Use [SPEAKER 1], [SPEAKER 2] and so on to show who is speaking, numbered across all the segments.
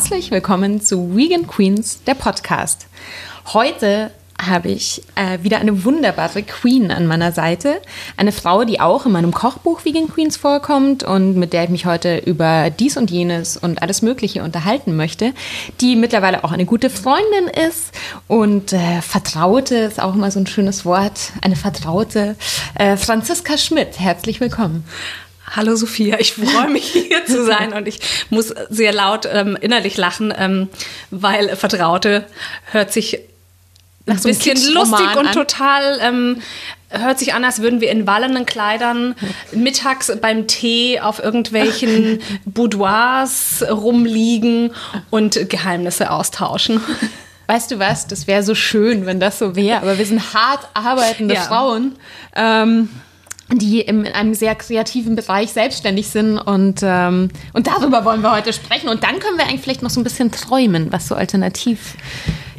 [SPEAKER 1] Herzlich willkommen zu Vegan Queens, der Podcast. Heute habe ich äh, wieder eine wunderbare Queen an meiner Seite. Eine Frau, die auch in meinem Kochbuch Vegan Queens vorkommt und mit der ich mich heute über dies und jenes und alles Mögliche unterhalten möchte, die mittlerweile auch eine gute Freundin ist und äh, Vertraute ist auch immer so ein schönes Wort. Eine Vertraute. Äh, Franziska Schmidt, herzlich willkommen.
[SPEAKER 2] Hallo Sophia, ich freue mich hier zu sein und ich muss sehr laut ähm, innerlich lachen, ähm, weil Vertraute hört sich ein so bisschen lustig und an. total ähm, hört sich an, als würden wir in wallenden Kleidern mittags beim Tee auf irgendwelchen Boudoirs rumliegen und Geheimnisse austauschen.
[SPEAKER 1] Weißt du was? Das wäre so schön, wenn das so wäre. Aber wir sind hart arbeitende ja. Frauen. Ähm, die in einem sehr kreativen Bereich selbstständig sind und, ähm, und darüber wollen wir heute sprechen. Und dann können wir eigentlich vielleicht noch so ein bisschen träumen, was so alternativ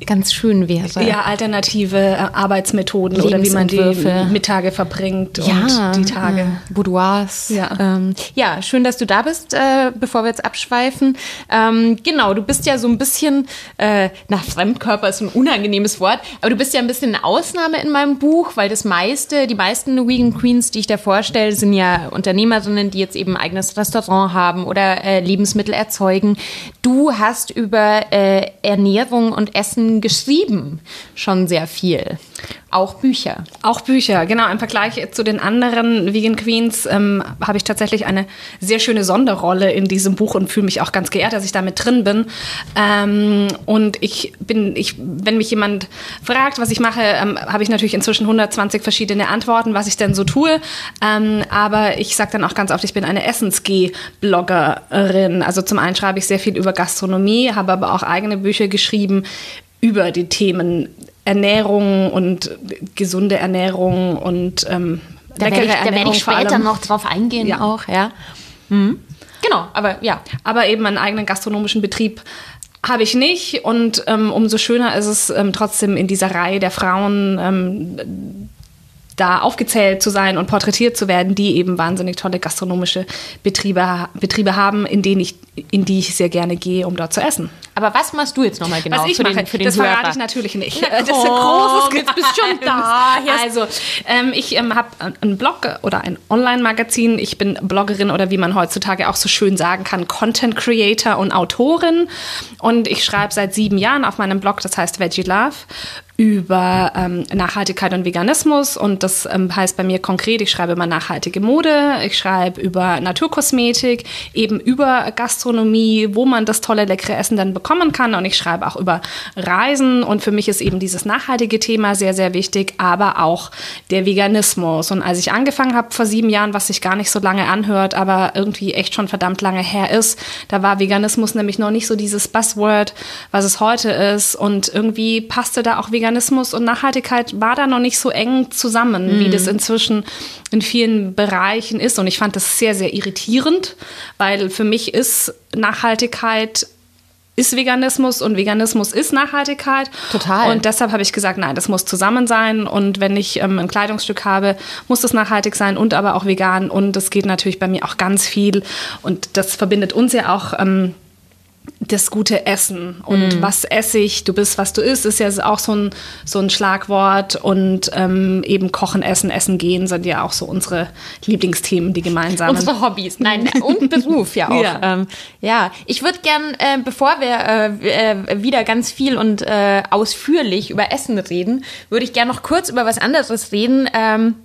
[SPEAKER 1] ganz schön wäre.
[SPEAKER 2] Ja, alternative äh, Arbeitsmethoden oder wie man die Mittage verbringt ja, und die Tage.
[SPEAKER 1] Äh, Boudoirs. Ja. Ähm, ja, schön, dass du da bist, äh, bevor wir jetzt abschweifen. Ähm, genau, du bist ja so ein bisschen, äh, nach Fremdkörper ist ein unangenehmes Wort, aber du bist ja ein bisschen eine Ausnahme in meinem Buch, weil das meiste, die meisten Vegan Queens, die ich da vorstelle, sind ja Unternehmerinnen, die jetzt eben ein eigenes Restaurant haben oder äh, Lebensmittel erzeugen. Du hast über äh, Ernährung und Essen geschrieben schon sehr viel. Auch Bücher.
[SPEAKER 2] Auch Bücher, genau. Im Vergleich zu den anderen Vegan Queens ähm, habe ich tatsächlich eine sehr schöne Sonderrolle in diesem Buch und fühle mich auch ganz geehrt, dass ich damit drin bin. Ähm, und ich bin, ich, wenn mich jemand fragt, was ich mache, ähm, habe ich natürlich inzwischen 120 verschiedene Antworten, was ich denn so tue. Ähm, aber ich sage dann auch ganz oft, ich bin eine Essensg-Bloggerin. Also zum einen schreibe ich sehr viel über Gastronomie, habe aber auch eigene Bücher geschrieben über die Themen Ernährung und gesunde Ernährung und ähm,
[SPEAKER 1] da leckere werde ich, Da werde ich später noch drauf eingehen ja. auch, ja. Mhm.
[SPEAKER 2] Genau, aber ja, aber eben einen eigenen gastronomischen Betrieb habe ich nicht und ähm, umso schöner ist es ähm, trotzdem in dieser Reihe der Frauen ähm, da aufgezählt zu sein und porträtiert zu werden, die eben wahnsinnig tolle gastronomische Betriebe, Betriebe haben, in denen ich, in die ich sehr gerne gehe, um dort zu essen.
[SPEAKER 1] Aber was machst du jetzt nochmal genau?
[SPEAKER 2] Was ich
[SPEAKER 1] für
[SPEAKER 2] mache,
[SPEAKER 1] den,
[SPEAKER 2] für den das verrate ich natürlich nicht. Na, das ist ein großes Jetzt bist schon da. Also, ähm, ich ähm, habe einen Blog oder ein Online-Magazin. Ich bin Bloggerin oder wie man heutzutage auch so schön sagen kann, Content Creator und Autorin. Und ich schreibe seit sieben Jahren auf meinem Blog, das heißt Veggie Love, über ähm, Nachhaltigkeit und Veganismus. Und das ähm, heißt bei mir konkret, ich schreibe über nachhaltige Mode, ich schreibe über Naturkosmetik, eben über Gastronomie, wo man das tolle, leckere Essen dann bekommen kann. Und ich schreibe auch über Reisen. Und für mich ist eben dieses nachhaltige Thema sehr, sehr wichtig, aber auch der Veganismus. Und als ich angefangen habe vor sieben Jahren, was sich gar nicht so lange anhört, aber irgendwie echt schon verdammt lange her ist, da war Veganismus nämlich noch nicht so dieses Buzzword, was es heute ist. Und irgendwie passte da auch Veganismus Veganismus und Nachhaltigkeit war da noch nicht so eng zusammen, mhm. wie das inzwischen in vielen Bereichen ist. Und ich fand das sehr, sehr irritierend, weil für mich ist Nachhaltigkeit ist Veganismus und Veganismus ist Nachhaltigkeit.
[SPEAKER 1] Total.
[SPEAKER 2] Und deshalb habe ich gesagt, nein, das muss zusammen sein. Und wenn ich ähm, ein Kleidungsstück habe, muss das nachhaltig sein und aber auch vegan. Und das geht natürlich bei mir auch ganz viel. Und das verbindet uns ja auch. Ähm, das gute Essen und mm. was esse ich, du bist, was du isst, ist ja auch so ein, so ein Schlagwort und ähm, eben Kochen, Essen, Essen gehen sind ja auch so unsere Lieblingsthemen, die gemeinsamen.
[SPEAKER 1] Unsere Hobbys, nein, und Beruf ja auch. Ja, ähm, ja. ich würde gern, äh, bevor wir äh, äh, wieder ganz viel und äh, ausführlich über Essen reden, würde ich gern noch kurz über was anderes reden. Ähm,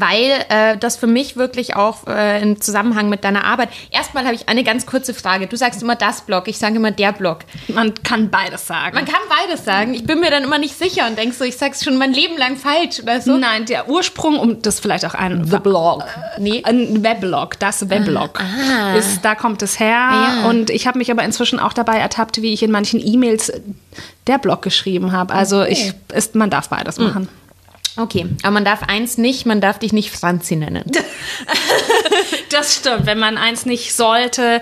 [SPEAKER 1] weil äh, das für mich wirklich auch äh, im Zusammenhang mit deiner Arbeit. Erstmal habe ich eine ganz kurze Frage. Du sagst immer das Blog, ich sage immer der Blog.
[SPEAKER 2] Man kann beides sagen.
[SPEAKER 1] Man kann beides sagen. Ich bin mir dann immer nicht sicher und denkst so, ich sag's schon mein Leben lang falsch oder so.
[SPEAKER 2] Nein, der Ursprung, um das vielleicht auch ein The Blog, äh, nee. ein Weblog, das Weblog, ah. ist, da kommt es her. Ja. Und ich habe mich aber inzwischen auch dabei ertappt, wie ich in manchen E-Mails der Blog geschrieben habe. Also okay. ich, ist, man darf beides machen. Mhm.
[SPEAKER 1] Okay, aber man darf eins nicht, man darf dich nicht Franzi nennen.
[SPEAKER 2] das stimmt, wenn man eins nicht sollte,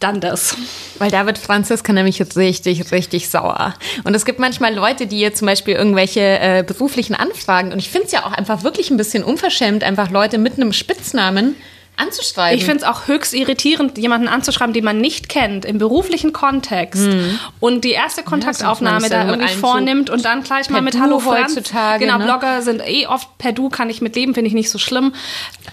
[SPEAKER 2] dann das.
[SPEAKER 1] Weil da wird Franziska nämlich richtig, richtig sauer. Und es gibt manchmal Leute, die ihr zum Beispiel irgendwelche äh, beruflichen Anfragen, und ich finde es ja auch einfach wirklich ein bisschen unverschämt, einfach Leute mit einem Spitznamen anzuschreiben.
[SPEAKER 2] Ich finde es auch höchst irritierend, jemanden anzuschreiben, den man nicht kennt, im beruflichen Kontext mhm. und die erste Kontaktaufnahme ja, da irgendwie vornimmt und dann gleich mal mit Hallo Franz.
[SPEAKER 1] heutzutage.
[SPEAKER 2] Genau, ne? Blogger sind eh oft per Du, kann ich mit leben, finde ich nicht so schlimm.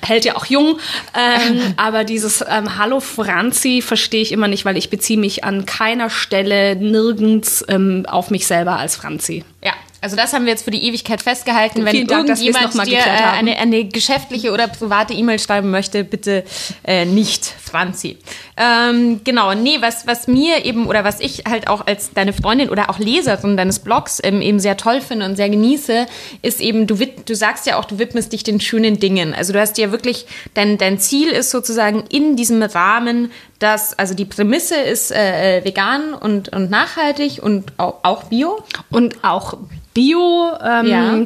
[SPEAKER 2] Hält ja auch jung. Ähm, aber dieses ähm, Hallo Franzi verstehe ich immer nicht, weil ich beziehe mich an keiner Stelle nirgends ähm, auf mich selber als Franzi.
[SPEAKER 1] Ja, also das haben wir jetzt für die Ewigkeit festgehalten. Wenn
[SPEAKER 2] Dank,
[SPEAKER 1] irgendjemand dir äh, eine, eine, geschäftliche oder private E-Mail schreiben möchte, bitte äh, nicht Franzi. Ähm, genau, nee, was, was mir eben oder was ich halt auch als deine Freundin oder auch Leserin deines Blogs ähm, eben sehr toll finde und sehr genieße, ist eben, du, du sagst ja auch, du widmest dich den schönen Dingen. Also du hast ja wirklich, dein, dein Ziel ist sozusagen in diesem Rahmen, dass, also die Prämisse ist äh, äh vegan und, und nachhaltig und auch, auch bio.
[SPEAKER 2] Und auch Bio. Ähm, ja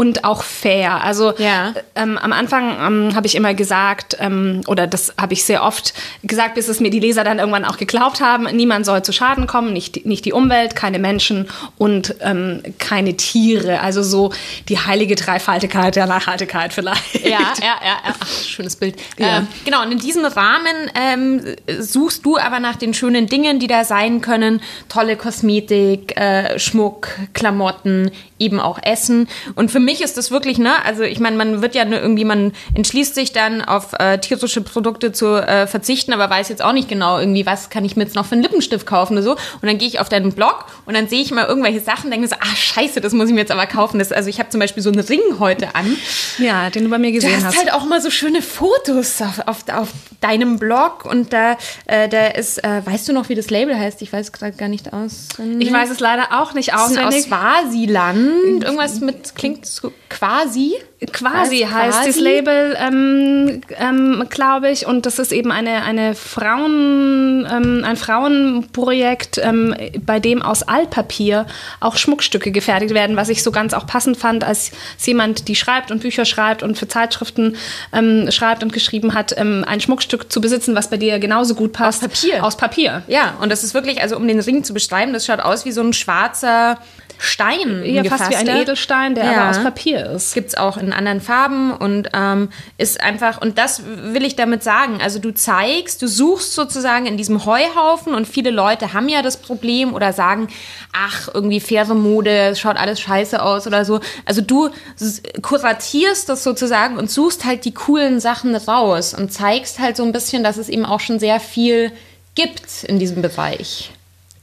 [SPEAKER 2] und auch fair. Also ja. ähm, am Anfang ähm, habe ich immer gesagt, ähm, oder das habe ich sehr oft gesagt, bis es mir die Leser dann irgendwann auch geglaubt haben, niemand soll zu Schaden kommen, nicht, nicht die Umwelt, keine Menschen und ähm, keine Tiere. Also so die heilige Dreifaltigkeit der Nachhaltigkeit vielleicht.
[SPEAKER 1] Ja, ja, ja, ja. Ach, schönes Bild. Ja. Ähm, genau, und in diesem Rahmen ähm, suchst du aber nach den schönen Dingen, die da sein können. Tolle Kosmetik, äh, Schmuck, Klamotten, eben auch Essen. Und für mich ist das wirklich, ne, also ich meine, man wird ja irgendwie, man entschließt sich dann auf äh, tierische Produkte zu äh, verzichten, aber weiß jetzt auch nicht genau irgendwie, was kann ich mir jetzt noch für einen Lippenstift kaufen oder so. Und dann gehe ich auf deinen Blog und dann sehe ich mal irgendwelche Sachen, denke so, ah scheiße, das muss ich mir jetzt aber kaufen. Das, also ich habe zum Beispiel so einen Ring heute an.
[SPEAKER 2] Ja, den du bei mir gesehen hast.
[SPEAKER 1] Du hast halt auch mal so schöne Fotos auf, auf, auf deinem Blog und da, äh, da ist, äh, weißt du noch, wie das Label heißt? Ich weiß gerade gar nicht aus.
[SPEAKER 2] Ich weiß es leider auch nicht auswendig.
[SPEAKER 1] Aus Swasiland. Irgendwas mit, klingt so quasi.
[SPEAKER 2] Quasi heißt, heißt das Label, ähm, ähm, glaube ich. Und das ist eben eine, eine Frauen, ähm, ein Frauenprojekt, ähm, bei dem aus Altpapier auch Schmuckstücke gefertigt werden, was ich so ganz auch passend fand, als jemand, die schreibt und Bücher schreibt und für Zeitschriften ähm, schreibt und geschrieben hat, ähm, ein Schmuckstück zu besitzen, was bei dir genauso gut passt.
[SPEAKER 1] Aus Papier.
[SPEAKER 2] Aus Papier.
[SPEAKER 1] Ja, und das ist wirklich, also um den Ring zu beschreiben, das schaut aus wie so ein schwarzer Stein.
[SPEAKER 2] Ja, fast wie ein Edelstein, der ja. aber aus Papier ist.
[SPEAKER 1] Gibt es auch in anderen Farben und ähm, ist einfach, und das will ich damit sagen, also du zeigst, du suchst sozusagen in diesem Heuhaufen und viele Leute haben ja das Problem oder sagen, ach, irgendwie faire Mode, schaut alles scheiße aus oder so. Also du kuratierst das sozusagen und suchst halt die coolen Sachen raus und zeigst halt so ein bisschen, dass es eben auch schon sehr viel gibt in diesem Bereich.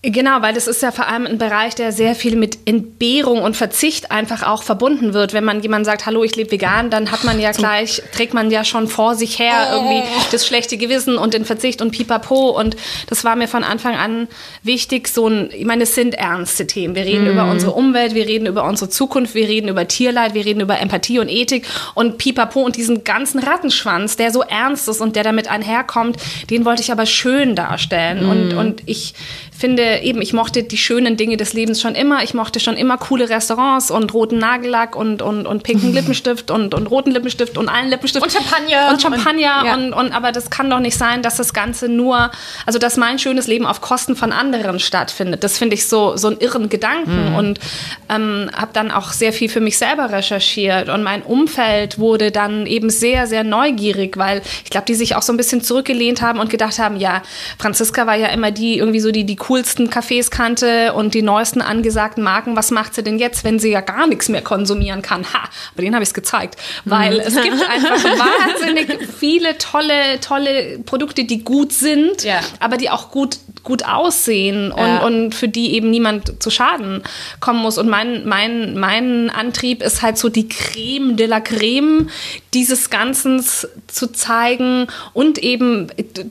[SPEAKER 2] Genau, weil das ist ja vor allem ein Bereich, der sehr viel mit Entbehrung und Verzicht einfach auch verbunden wird. Wenn man jemand sagt, hallo, ich lebe vegan, dann hat man ja gleich, trägt man ja schon vor sich her irgendwie das schlechte Gewissen und den Verzicht und pipapo. Und das war mir von Anfang an wichtig, so ein, ich meine, es sind ernste Themen. Wir reden mhm. über unsere Umwelt, wir reden über unsere Zukunft, wir reden über Tierleid, wir reden über Empathie und Ethik und pipapo und diesen ganzen Rattenschwanz, der so ernst ist und der damit einherkommt, den wollte ich aber schön darstellen. Mhm. Und, und ich finde eben, ich mochte die schönen Dinge des Lebens schon immer. Ich mochte schon immer coole Restaurants und roten Nagellack und, und, und pinken Lippenstift und, und roten Lippenstift und allen Lippenstift.
[SPEAKER 1] Und Champagner.
[SPEAKER 2] Und Champagner. Und, ja. und, und, aber das kann doch nicht sein, dass das Ganze nur, also dass mein schönes Leben auf Kosten von anderen stattfindet. Das finde ich so, so einen irren Gedanken. Mhm. Und ähm, habe dann auch sehr viel für mich selber recherchiert. Und mein Umfeld wurde dann eben sehr, sehr neugierig, weil ich glaube, die sich auch so ein bisschen zurückgelehnt haben und gedacht haben, ja, Franziska war ja immer die, irgendwie so die, die coolsten Cafés kannte und die neuesten angesagten Marken. Was macht sie denn jetzt, wenn sie ja gar nichts mehr konsumieren kann? Ha, aber den habe ich es gezeigt. Weil mhm. es gibt einfach wahnsinnig viele tolle, tolle Produkte, die gut sind, ja. aber die auch gut, gut aussehen und, ja. und für die eben niemand zu Schaden kommen muss. Und mein, mein, mein Antrieb ist halt so die Creme de la Creme dieses Ganzen zu zeigen und eben,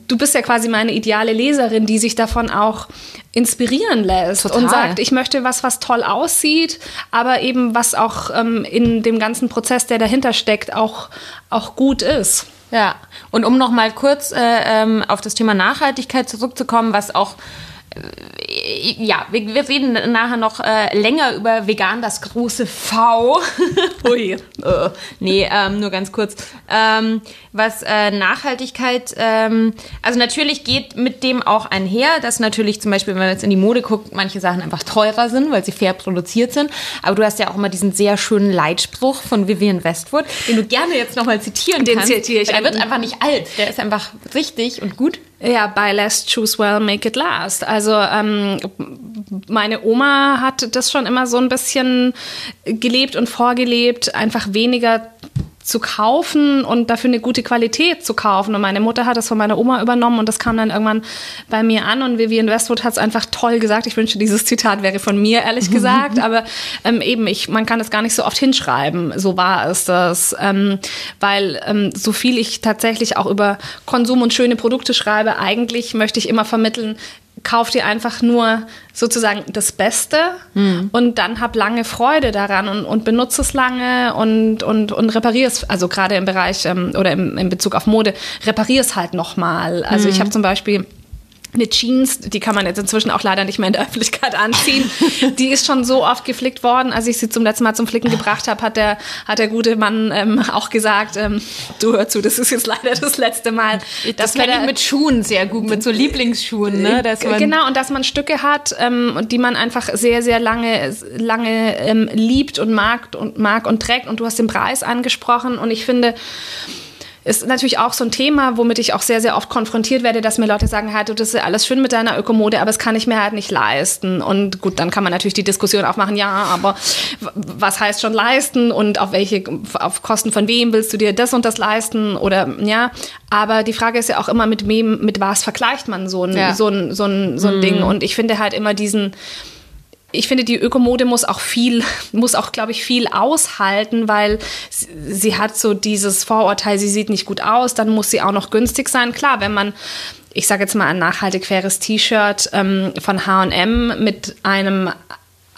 [SPEAKER 2] du bist ja quasi meine ideale Leserin, die sich davon auch inspirieren lässt Total. und sagt, ich möchte was, was toll aussieht, aber eben was auch ähm, in dem ganzen Prozess, der dahinter steckt, auch, auch gut ist.
[SPEAKER 1] Ja, und um noch mal kurz äh, ähm, auf das Thema Nachhaltigkeit zurückzukommen, was auch ja, wir, wir, reden nachher noch äh, länger über vegan, das große V. Ui. äh, nee, ähm, nur ganz kurz. Ähm, was äh, Nachhaltigkeit, ähm, also natürlich geht mit dem auch einher, dass natürlich zum Beispiel, wenn man jetzt in die Mode guckt, manche Sachen einfach teurer sind, weil sie fair produziert sind. Aber du hast ja auch immer diesen sehr schönen Leitspruch von Vivian Westwood, den du gerne jetzt nochmal zitieren den kannst. Den zitiere ich. Der wird einfach nicht alt, der ist einfach richtig und gut.
[SPEAKER 2] Ja, buy less, choose well, make it last. Also ähm, meine Oma hat das schon immer so ein bisschen gelebt und vorgelebt, einfach weniger zu kaufen und dafür eine gute Qualität zu kaufen. Und meine Mutter hat das von meiner Oma übernommen und das kam dann irgendwann bei mir an. Und Vivian Westwood hat es einfach toll gesagt. Ich wünsche, dieses Zitat wäre von mir, ehrlich gesagt. Aber ähm, eben, ich, man kann das gar nicht so oft hinschreiben. So war es das. Ähm, weil ähm, so viel ich tatsächlich auch über Konsum und schöne Produkte schreibe, eigentlich möchte ich immer vermitteln, kauf dir einfach nur sozusagen das Beste mhm. und dann hab lange Freude daran und, und benutze es lange und, und, und reparier es, also gerade im Bereich ähm, oder im, in Bezug auf Mode, reparier es halt nochmal. Also mhm. ich habe zum Beispiel eine Jeans, die kann man jetzt inzwischen auch leider nicht mehr in der Öffentlichkeit anziehen. Die ist schon so oft geflickt worden. Als ich sie zum letzten Mal zum Flicken gebracht habe, hat der, hat der gute Mann ähm, auch gesagt, ähm, du hör zu, das ist jetzt leider das letzte Mal.
[SPEAKER 1] Das kenne ich mit Schuhen sehr gut, mit so Lieblingsschuhen. Ne?
[SPEAKER 2] Dass man genau, und dass man Stücke hat, ähm, die man einfach sehr, sehr lange, lange ähm, liebt und mag und mag und trägt. Und du hast den Preis angesprochen. Und ich finde, ist natürlich auch so ein Thema, womit ich auch sehr, sehr oft konfrontiert werde, dass mir Leute sagen, halt, das ist ja alles schön mit deiner Ökomode, aber es kann ich mir halt nicht leisten. Und gut, dann kann man natürlich die Diskussion aufmachen, ja, aber was heißt schon leisten und auf welche, auf Kosten von wem willst du dir das und das leisten oder, ja. Aber die Frage ist ja auch immer, mit wem, mit was vergleicht man so ein, ja. so ein, so ein, so ein mhm. Ding. Und ich finde halt immer diesen, ich finde, die Ökomode muss auch viel, muss auch, glaube ich, viel aushalten, weil sie, sie, hat so dieses Vorurteil, sie sieht nicht gut aus, dann muss sie auch noch günstig sein. Klar, wenn man, ich sage jetzt mal, ein nachhaltig faires T-Shirt ähm, von HM mit einem,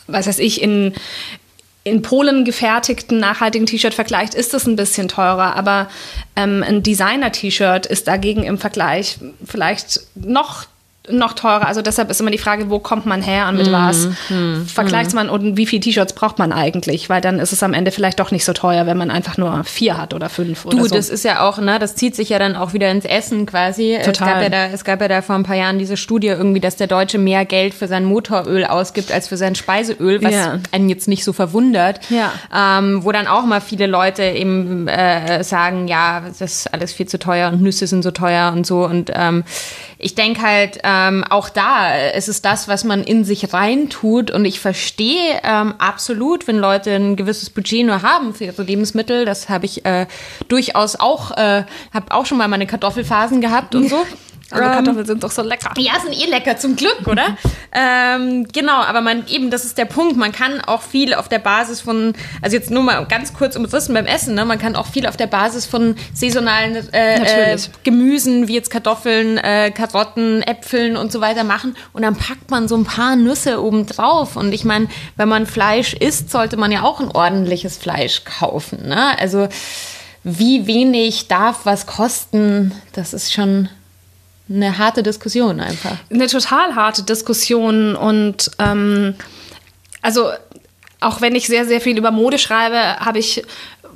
[SPEAKER 2] was weiß ich, in, in Polen gefertigten nachhaltigen T-Shirt vergleicht, ist es ein bisschen teurer. Aber ähm, ein Designer-T-Shirt ist dagegen im Vergleich vielleicht noch noch teurer. Also deshalb ist immer die Frage, wo kommt man her und mit mm, was mm, vergleicht mm. man und wie viele T-Shirts braucht man eigentlich? Weil dann ist es am Ende vielleicht doch nicht so teuer, wenn man einfach nur vier hat oder fünf
[SPEAKER 1] du,
[SPEAKER 2] oder so.
[SPEAKER 1] das ist ja auch, ne, das zieht sich ja dann auch wieder ins Essen quasi. Total. Es gab, ja da, es gab ja da vor ein paar Jahren diese Studie irgendwie, dass der Deutsche mehr Geld für sein Motoröl ausgibt als für sein Speiseöl, was ja. einen jetzt nicht so verwundert. Ja. Ähm, wo dann auch mal viele Leute eben äh, sagen, ja, das ist alles viel zu teuer und Nüsse sind so teuer und so und ähm, ich denke halt, ähm, auch da ist es das, was man in sich reintut. Und ich verstehe ähm, absolut, wenn Leute ein gewisses Budget nur haben für ihre Lebensmittel. Das habe ich äh, durchaus auch, äh, habe auch schon mal meine Kartoffelphasen gehabt und so.
[SPEAKER 2] Aber ähm, Kartoffeln sind doch so lecker.
[SPEAKER 1] Ja, sind eh lecker, zum Glück, oder? ähm, genau, aber man eben, das ist der Punkt. Man kann auch viel auf der Basis von, also jetzt nur mal ganz kurz umrissen beim Essen, ne? Man kann auch viel auf der Basis von saisonalen äh, äh, Gemüsen, wie jetzt Kartoffeln, äh, Karotten, Äpfeln und so weiter machen. Und dann packt man so ein paar Nüsse oben drauf. Und ich meine, wenn man Fleisch isst, sollte man ja auch ein ordentliches Fleisch kaufen. Ne? Also wie wenig darf was kosten, das ist schon eine harte Diskussion einfach.
[SPEAKER 2] Eine total harte Diskussion und ähm, also auch wenn ich sehr, sehr viel über Mode schreibe, habe ich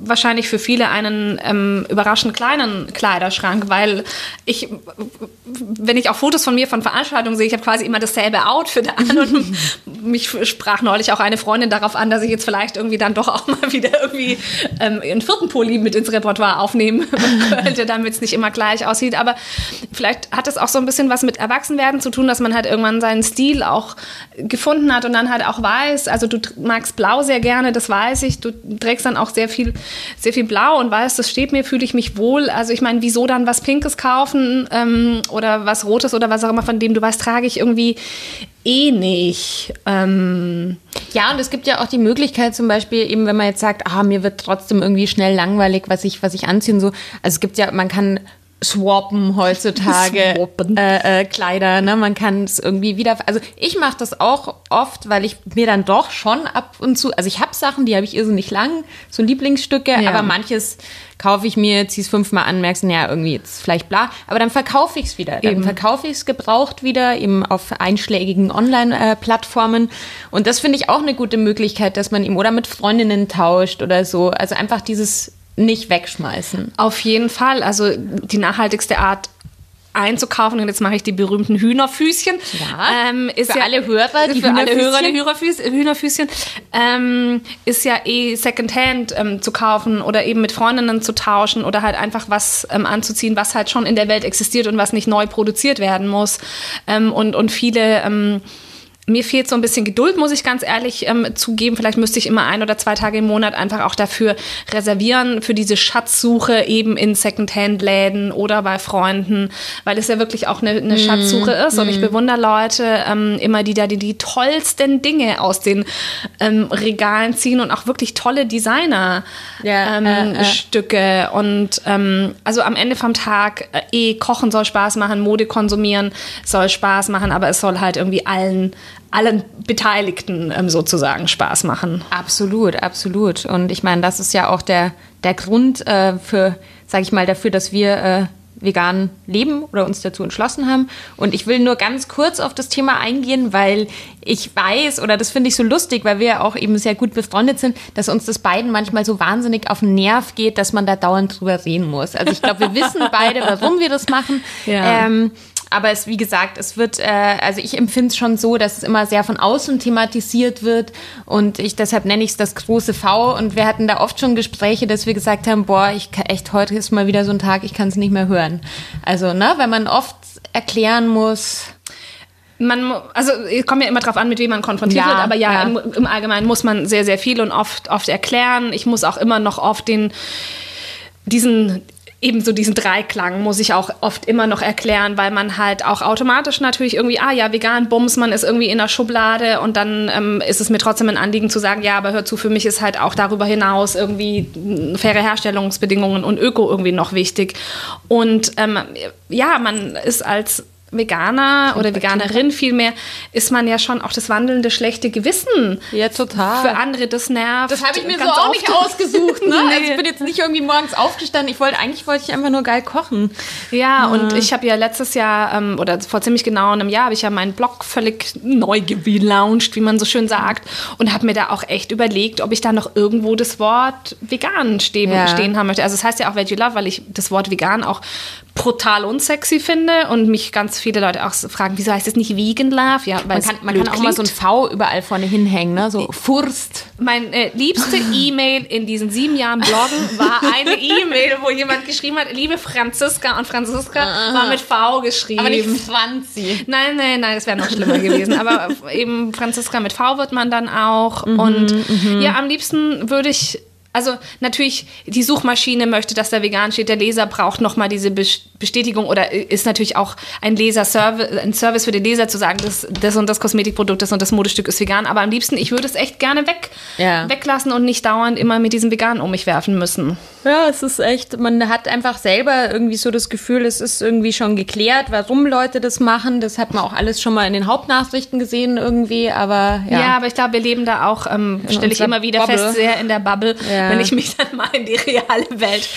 [SPEAKER 2] wahrscheinlich für viele einen ähm, überraschend kleinen Kleiderschrank, weil ich, wenn ich auch Fotos von mir von Veranstaltungen sehe, ich habe quasi immer dasselbe Outfit an und mich sprach neulich auch eine Freundin darauf an, dass ich jetzt vielleicht irgendwie dann doch auch mal wieder irgendwie ähm, einen vierten Pulli mit ins Repertoire aufnehmen könnte, damit es nicht immer gleich aussieht. Aber vielleicht hat es auch so ein bisschen was mit Erwachsenwerden zu tun, dass man halt irgendwann seinen Stil auch gefunden hat und dann halt auch weiß, also du magst Blau sehr gerne, das weiß ich, du trägst dann auch sehr viel sehr viel blau und weiß, das steht mir, fühle ich mich wohl. Also ich meine, wieso dann was Pinkes kaufen ähm, oder was Rotes oder was auch immer, von dem du weißt, trage ich irgendwie eh nicht. Ähm
[SPEAKER 1] ja, und es gibt ja auch die Möglichkeit zum Beispiel eben, wenn man jetzt sagt, ah, mir wird trotzdem irgendwie schnell langweilig, was ich, was ich anziehen so. Also es gibt ja, man kann swappen heutzutage swappen. Äh, äh, Kleider. Ne? Man kann es irgendwie wieder. Also ich mache das auch oft, weil ich mir dann doch schon ab und zu. Also ich habe Sachen, die habe ich irrsinnig lang, so Lieblingsstücke, ja. aber manches kaufe ich mir, zieh's fünfmal an, merkst, ja, irgendwie jetzt vielleicht bla, aber dann verkaufe ich es wieder. Dann verkaufe ich es gebraucht wieder, eben auf einschlägigen Online-Plattformen. Und das finde ich auch eine gute Möglichkeit, dass man eben oder mit Freundinnen tauscht oder so. Also einfach dieses nicht wegschmeißen.
[SPEAKER 2] Auf jeden Fall. Also die nachhaltigste Art einzukaufen und jetzt mache ich die berühmten Hühnerfüßchen.
[SPEAKER 1] Ja, ähm, ist für ja, alle Hörer,
[SPEAKER 2] die für alle Hörer die Hühnerfüßchen, Hühnerfüßchen ähm, ist ja eh Secondhand ähm, zu kaufen oder eben mit Freundinnen zu tauschen oder halt einfach was ähm, anzuziehen, was halt schon in der Welt existiert und was nicht neu produziert werden muss. Ähm, und, und viele ähm, mir fehlt so ein bisschen Geduld, muss ich ganz ehrlich ähm, zugeben. Vielleicht müsste ich immer ein oder zwei Tage im Monat einfach auch dafür reservieren, für diese Schatzsuche eben in Secondhand-Läden oder bei Freunden, weil es ja wirklich auch eine, eine mm, Schatzsuche ist. Mm. Und ich mm. bewundere Leute ähm, immer, die da die, die tollsten Dinge aus den ähm, Regalen ziehen und auch wirklich tolle Designer-Stücke. Ja, äh, äh. Und ähm, also am Ende vom Tag, äh, eh, Kochen soll Spaß machen, Mode konsumieren soll Spaß machen, aber es soll halt irgendwie allen allen Beteiligten ähm, sozusagen Spaß machen.
[SPEAKER 1] Absolut, absolut. Und ich meine, das ist ja auch der, der Grund äh, für, sage ich mal, dafür, dass wir äh, vegan leben oder uns dazu entschlossen haben. Und ich will nur ganz kurz auf das Thema eingehen, weil ich weiß, oder das finde ich so lustig, weil wir ja auch eben sehr gut befreundet sind, dass uns das beiden manchmal so wahnsinnig auf den Nerv geht, dass man da dauernd drüber reden muss. Also ich glaube, wir wissen beide, warum wir das machen. Ja. Ähm, aber es, wie gesagt, es wird, äh, also ich empfinde es schon so, dass es immer sehr von außen thematisiert wird und ich deshalb nenne ich es das große V und wir hatten da oft schon Gespräche, dass wir gesagt haben, boah, ich kann, echt heute ist mal wieder so ein Tag, ich kann es nicht mehr hören. Also, ne, wenn man oft erklären muss,
[SPEAKER 2] man, also es kommt ja immer drauf an, mit wem man konfrontiert ja, wird, aber ja, ja. Im, Im, Allgemeinen muss man sehr, sehr viel und oft, oft erklären. Ich muss auch immer noch oft den diesen ebenso diesen Dreiklang muss ich auch oft immer noch erklären, weil man halt auch automatisch natürlich irgendwie, ah ja, vegan, Bums, man ist irgendwie in der Schublade und dann ähm, ist es mir trotzdem ein Anliegen zu sagen, ja, aber hör zu, für mich ist halt auch darüber hinaus irgendwie faire Herstellungsbedingungen und Öko irgendwie noch wichtig. Und ähm, ja, man ist als Veganer oder Veganerin vielmehr, ist man ja schon auch das wandelnde schlechte Gewissen.
[SPEAKER 1] Ja, total.
[SPEAKER 2] Für andere, das nervt.
[SPEAKER 1] Das habe ich mir so auch nicht ausgesucht. Ne? Also ich bin jetzt nicht irgendwie morgens aufgestanden. Ich wollte eigentlich wollte ich einfach nur geil kochen.
[SPEAKER 2] Ja, ja. und ich habe ja letztes Jahr ähm, oder vor ziemlich genau einem Jahr habe ich ja meinen Blog völlig neu gelauncht, wie man so schön sagt, und habe mir da auch echt überlegt, ob ich da noch irgendwo das Wort vegan stehen, ja. stehen haben möchte. Also es das heißt ja auch Veggie Love, weil ich das Wort vegan auch brutal unsexy finde und mich ganz viele Leute auch fragen, wieso heißt es nicht Vegan Love?
[SPEAKER 1] Ja, weil man kann, man kann auch mal so ein V überall vorne hinhängen, ne? so Furst.
[SPEAKER 2] Meine äh, liebste E-Mail in diesen sieben Jahren Bloggen war eine E-Mail, wo jemand geschrieben hat, liebe Franziska und Franziska Aha. war mit V geschrieben. Aber
[SPEAKER 1] nicht Franzi.
[SPEAKER 2] Nein, nein, nein, das wäre noch schlimmer gewesen. Aber eben Franziska mit V wird man dann auch. Mhm, und mhm. ja, am liebsten würde ich also natürlich, die Suchmaschine möchte, dass da vegan steht. Der Leser braucht nochmal diese Bestätigung oder ist natürlich auch ein Leser-Service, ein Service für den Leser zu sagen, das, das und das Kosmetikprodukt, das und das Modestück ist vegan. Aber am liebsten, ich würde es echt gerne weg, ja. weglassen und nicht dauernd immer mit diesem Vegan um mich werfen müssen.
[SPEAKER 1] Ja, es ist echt, man hat einfach selber irgendwie so das Gefühl, es ist irgendwie schon geklärt, warum Leute das machen. Das hat man auch alles schon mal in den Hauptnachrichten gesehen irgendwie, aber ja.
[SPEAKER 2] Ja, aber ich glaube, wir leben da auch, ähm, stelle ich immer wieder Bubble. fest, sehr in der Bubble. Ja wenn ich mich dann mal in die reale Welt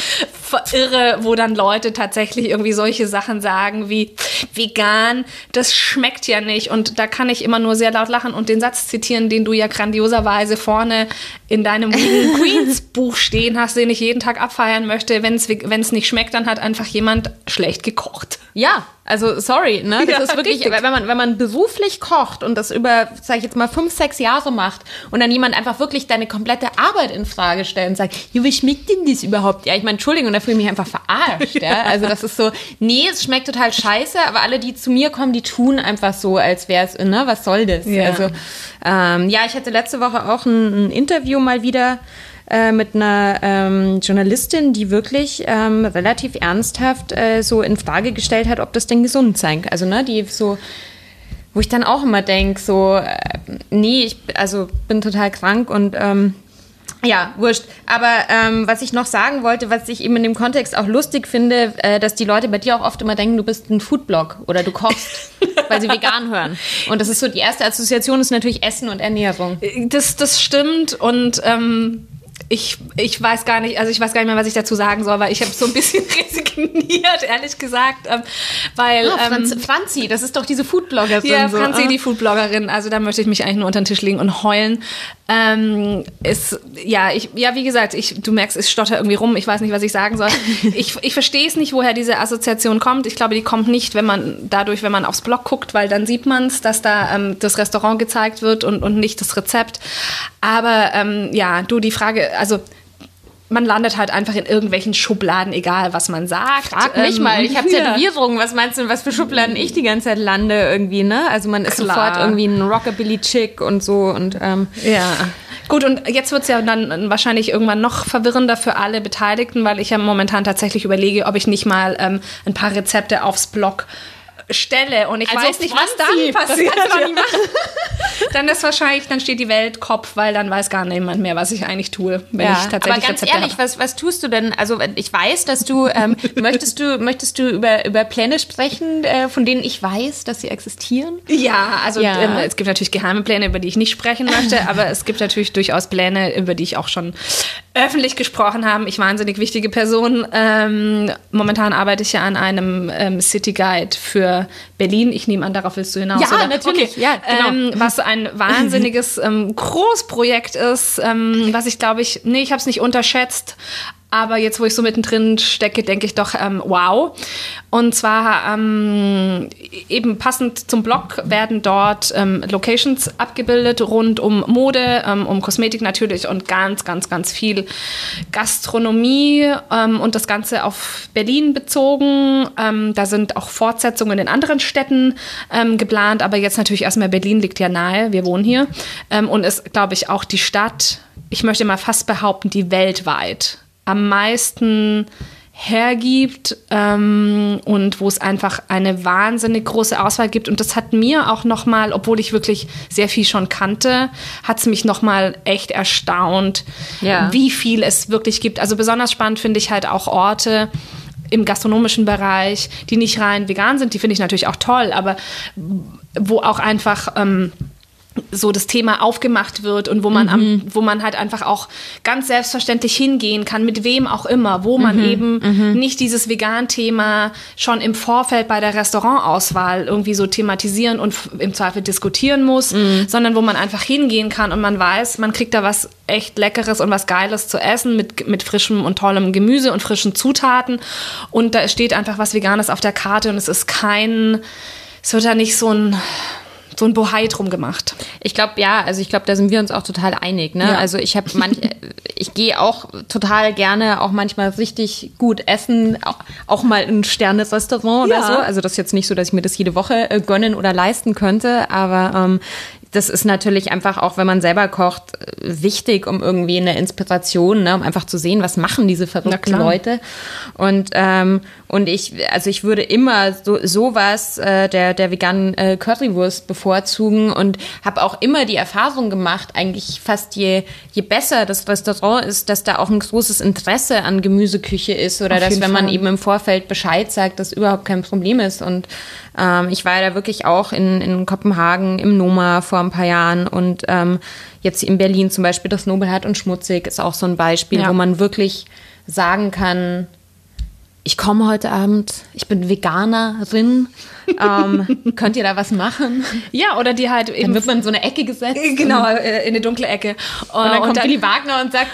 [SPEAKER 2] verirre, wo dann Leute tatsächlich irgendwie solche Sachen sagen wie vegan, das schmeckt ja nicht. Und da kann ich immer nur sehr laut lachen und den Satz zitieren, den du ja grandioserweise vorne in deinem Queens Buch stehen hast, den ich jeden Tag abfeiern möchte. Wenn es nicht schmeckt, dann hat einfach jemand schlecht gekocht.
[SPEAKER 1] Ja, also sorry, ne? Das ja, ist wirklich, richtig. wenn man, wenn man beruflich kocht und das über, sag ich jetzt mal, fünf, sechs Jahre macht und dann jemand einfach wirklich deine komplette Arbeit in Frage stellt und sagt, ja, wie schmeckt denn das überhaupt? Ja, ich meine, Entschuldigung, da fühle ich mich einfach verarscht, ja. Also das ist so, nee, es schmeckt total scheiße, aber alle, die zu mir kommen, die tun einfach so, als wäre es, ne, was soll das? Ja. Also, ähm, ja, ich hatte letzte Woche auch ein, ein Interview mal wieder äh, mit einer ähm, Journalistin, die wirklich ähm, relativ ernsthaft äh, so in Frage gestellt hat, ob das denn gesund sein kann. Also, ne, die so wo ich dann auch immer denke, so, äh, nee, ich also bin total krank und ähm, Ja, wurscht. Aber ähm, was ich noch sagen wollte, was ich eben in dem Kontext auch lustig finde, äh, dass die Leute bei dir auch oft immer denken, du bist ein Foodblog oder du kochst, weil sie vegan hören. Und das ist so, die erste Assoziation ist natürlich Essen und Ernährung.
[SPEAKER 2] Das, das stimmt und ähm, ich, ich weiß gar nicht, also ich weiß gar nicht mehr, was ich dazu sagen soll, weil ich habe so ein bisschen resigniert, ehrlich gesagt. Ähm, weil,
[SPEAKER 1] ah, Franz, ähm, Franzi, das ist doch diese Foodbloggerin.
[SPEAKER 2] Ja, Franzi, so. Ah. die Foodbloggerin. Also da möchte ich mich eigentlich nur unter den Tisch legen und heulen. Ähm, ist, ja, ich, ja, wie gesagt, ich, du merkst, ich stotter irgendwie rum, ich weiß nicht, was ich sagen soll. ich ich verstehe es nicht, woher diese Assoziation kommt. Ich glaube, die kommt nicht, wenn man dadurch, wenn man aufs Blog guckt, weil dann sieht man es, dass da ähm, das Restaurant gezeigt wird und, und nicht das Rezept. Aber ähm, ja, du, die Frage, also man landet halt einfach in irgendwelchen Schubladen, egal was man sagt.
[SPEAKER 1] Frag mich ähm, mal, ich habe Tätowierungen. Was meinst du, was für Schubladen ich die ganze Zeit lande irgendwie, ne? Also man ist Klar. sofort irgendwie ein Rockabilly-Chick und so und ähm,
[SPEAKER 2] ja. Gut, und jetzt wird es ja dann wahrscheinlich irgendwann noch verwirrender für alle Beteiligten, weil ich ja momentan tatsächlich überlege, ob ich nicht mal ähm, ein paar Rezepte aufs Blog stelle und ich also weiß nicht, was dann passiert. Dann ist wahrscheinlich, dann steht die Welt Kopf, weil dann weiß gar niemand mehr, was ich eigentlich tue, wenn ja, ich tatsächlich
[SPEAKER 1] Aber ganz Rezepte ehrlich, was, was tust du denn? Also ich weiß, dass du ähm, möchtest du möchtest du über über Pläne sprechen, äh, von denen ich weiß, dass sie existieren?
[SPEAKER 2] Ja, also ja. Ähm, es gibt natürlich geheime Pläne, über die ich nicht sprechen möchte, aber es gibt natürlich durchaus Pläne, über die ich auch schon öffentlich gesprochen habe. Ich wahnsinnig wichtige Person. Ähm, momentan arbeite ich ja an einem ähm, City Guide für Berlin. Ich nehme an, darauf willst du hinaus.
[SPEAKER 1] Ja, oder? natürlich. Okay. Ja,
[SPEAKER 2] genau. ähm, was ein wahnsinniges ähm, Großprojekt ist, ähm, was ich glaube ich, nee, ich habe es nicht unterschätzt, aber jetzt, wo ich so mittendrin stecke, denke ich doch, ähm, wow. Und zwar ähm, eben passend zum Blog werden dort ähm, Locations abgebildet rund um Mode, ähm, um Kosmetik natürlich und ganz, ganz, ganz viel Gastronomie ähm, und das Ganze auf Berlin bezogen. Ähm, da sind auch Fortsetzungen in anderen Städten geplant, aber jetzt natürlich erstmal Berlin liegt ja nahe. Wir wohnen hier und ist, glaube ich, auch die Stadt, ich möchte mal fast behaupten, die weltweit am meisten hergibt ähm, und wo es einfach eine wahnsinnig große Auswahl gibt. Und das hat mir auch nochmal, obwohl ich wirklich sehr viel schon kannte, hat es mich nochmal echt erstaunt, ja. wie viel es wirklich gibt. Also besonders spannend finde ich halt auch Orte, im gastronomischen Bereich, die nicht rein vegan sind, die finde ich natürlich auch toll, aber wo auch einfach ähm, so das Thema aufgemacht wird und wo man, mhm. am, wo man halt einfach auch ganz selbstverständlich hingehen kann, mit wem auch immer, wo man mhm. eben mhm. nicht dieses Vegan-Thema schon im Vorfeld bei der Restaurantauswahl irgendwie so thematisieren und im Zweifel diskutieren muss, mhm. sondern wo man einfach hingehen kann und man weiß, man kriegt da was echt Leckeres und was Geiles zu essen mit, mit frischem und tollem Gemüse und frischen Zutaten und da steht einfach was Veganes auf der Karte und es ist kein, es wird da nicht so ein so ein Bohai drum gemacht.
[SPEAKER 1] Ich glaube, ja, also ich glaube, da sind wir uns auch total einig. Ne? Ja. Also ich habe manch, ich gehe auch total gerne auch manchmal richtig gut essen, auch, auch mal in ein Sterne-Restaurant ja. oder so. Also das ist jetzt nicht so, dass ich mir das jede Woche äh, gönnen oder leisten könnte, aber ähm, das ist natürlich einfach auch, wenn man selber kocht, wichtig, um irgendwie eine Inspiration, ne, um einfach zu sehen, was machen diese verrückten Leute. Und ähm, und ich, also ich würde immer so sowas äh, der der veganen äh, Currywurst bevorzugen und habe auch immer die Erfahrung gemacht, eigentlich fast je je besser das Restaurant ist, dass da auch ein großes Interesse an Gemüseküche ist oder dass wenn Fall. man eben im Vorfeld Bescheid sagt, das überhaupt kein Problem ist und ähm, ich war da wirklich auch in, in Kopenhagen im Noma vor ein paar Jahren und ähm, jetzt in Berlin zum Beispiel das Nobelhart und Schmutzig ist auch so ein Beispiel, ja. wo man wirklich sagen kann, ich komme heute Abend, ich bin Veganerin, ähm, könnt ihr da was machen?
[SPEAKER 2] Ja, oder die halt eben.
[SPEAKER 1] Dann wird man in so eine Ecke gesetzt.
[SPEAKER 2] Genau, äh, in eine dunkle Ecke.
[SPEAKER 1] Und, und dann kommt Willy Wagner und sagt,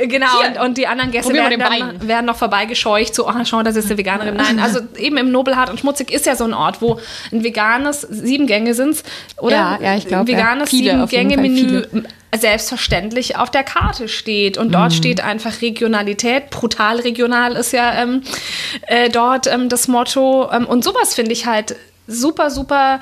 [SPEAKER 2] äh, genau, und, und, die anderen Gäste werden, dann, werden noch vorbeigescheucht, so, oh, schau, das ist eine Veganerin. Nein, also eben im Nobelhart und Schmutzig ist ja so ein Ort, wo ein veganes, sieben Gänge sind oder?
[SPEAKER 1] Ja, ja ich glaube.
[SPEAKER 2] Veganes ja, sieben Gänge Menü selbstverständlich auf der Karte steht. Und dort mhm. steht einfach Regionalität. Brutal regional ist ja ähm, äh, dort ähm, das Motto. Ähm, und sowas finde ich halt super, super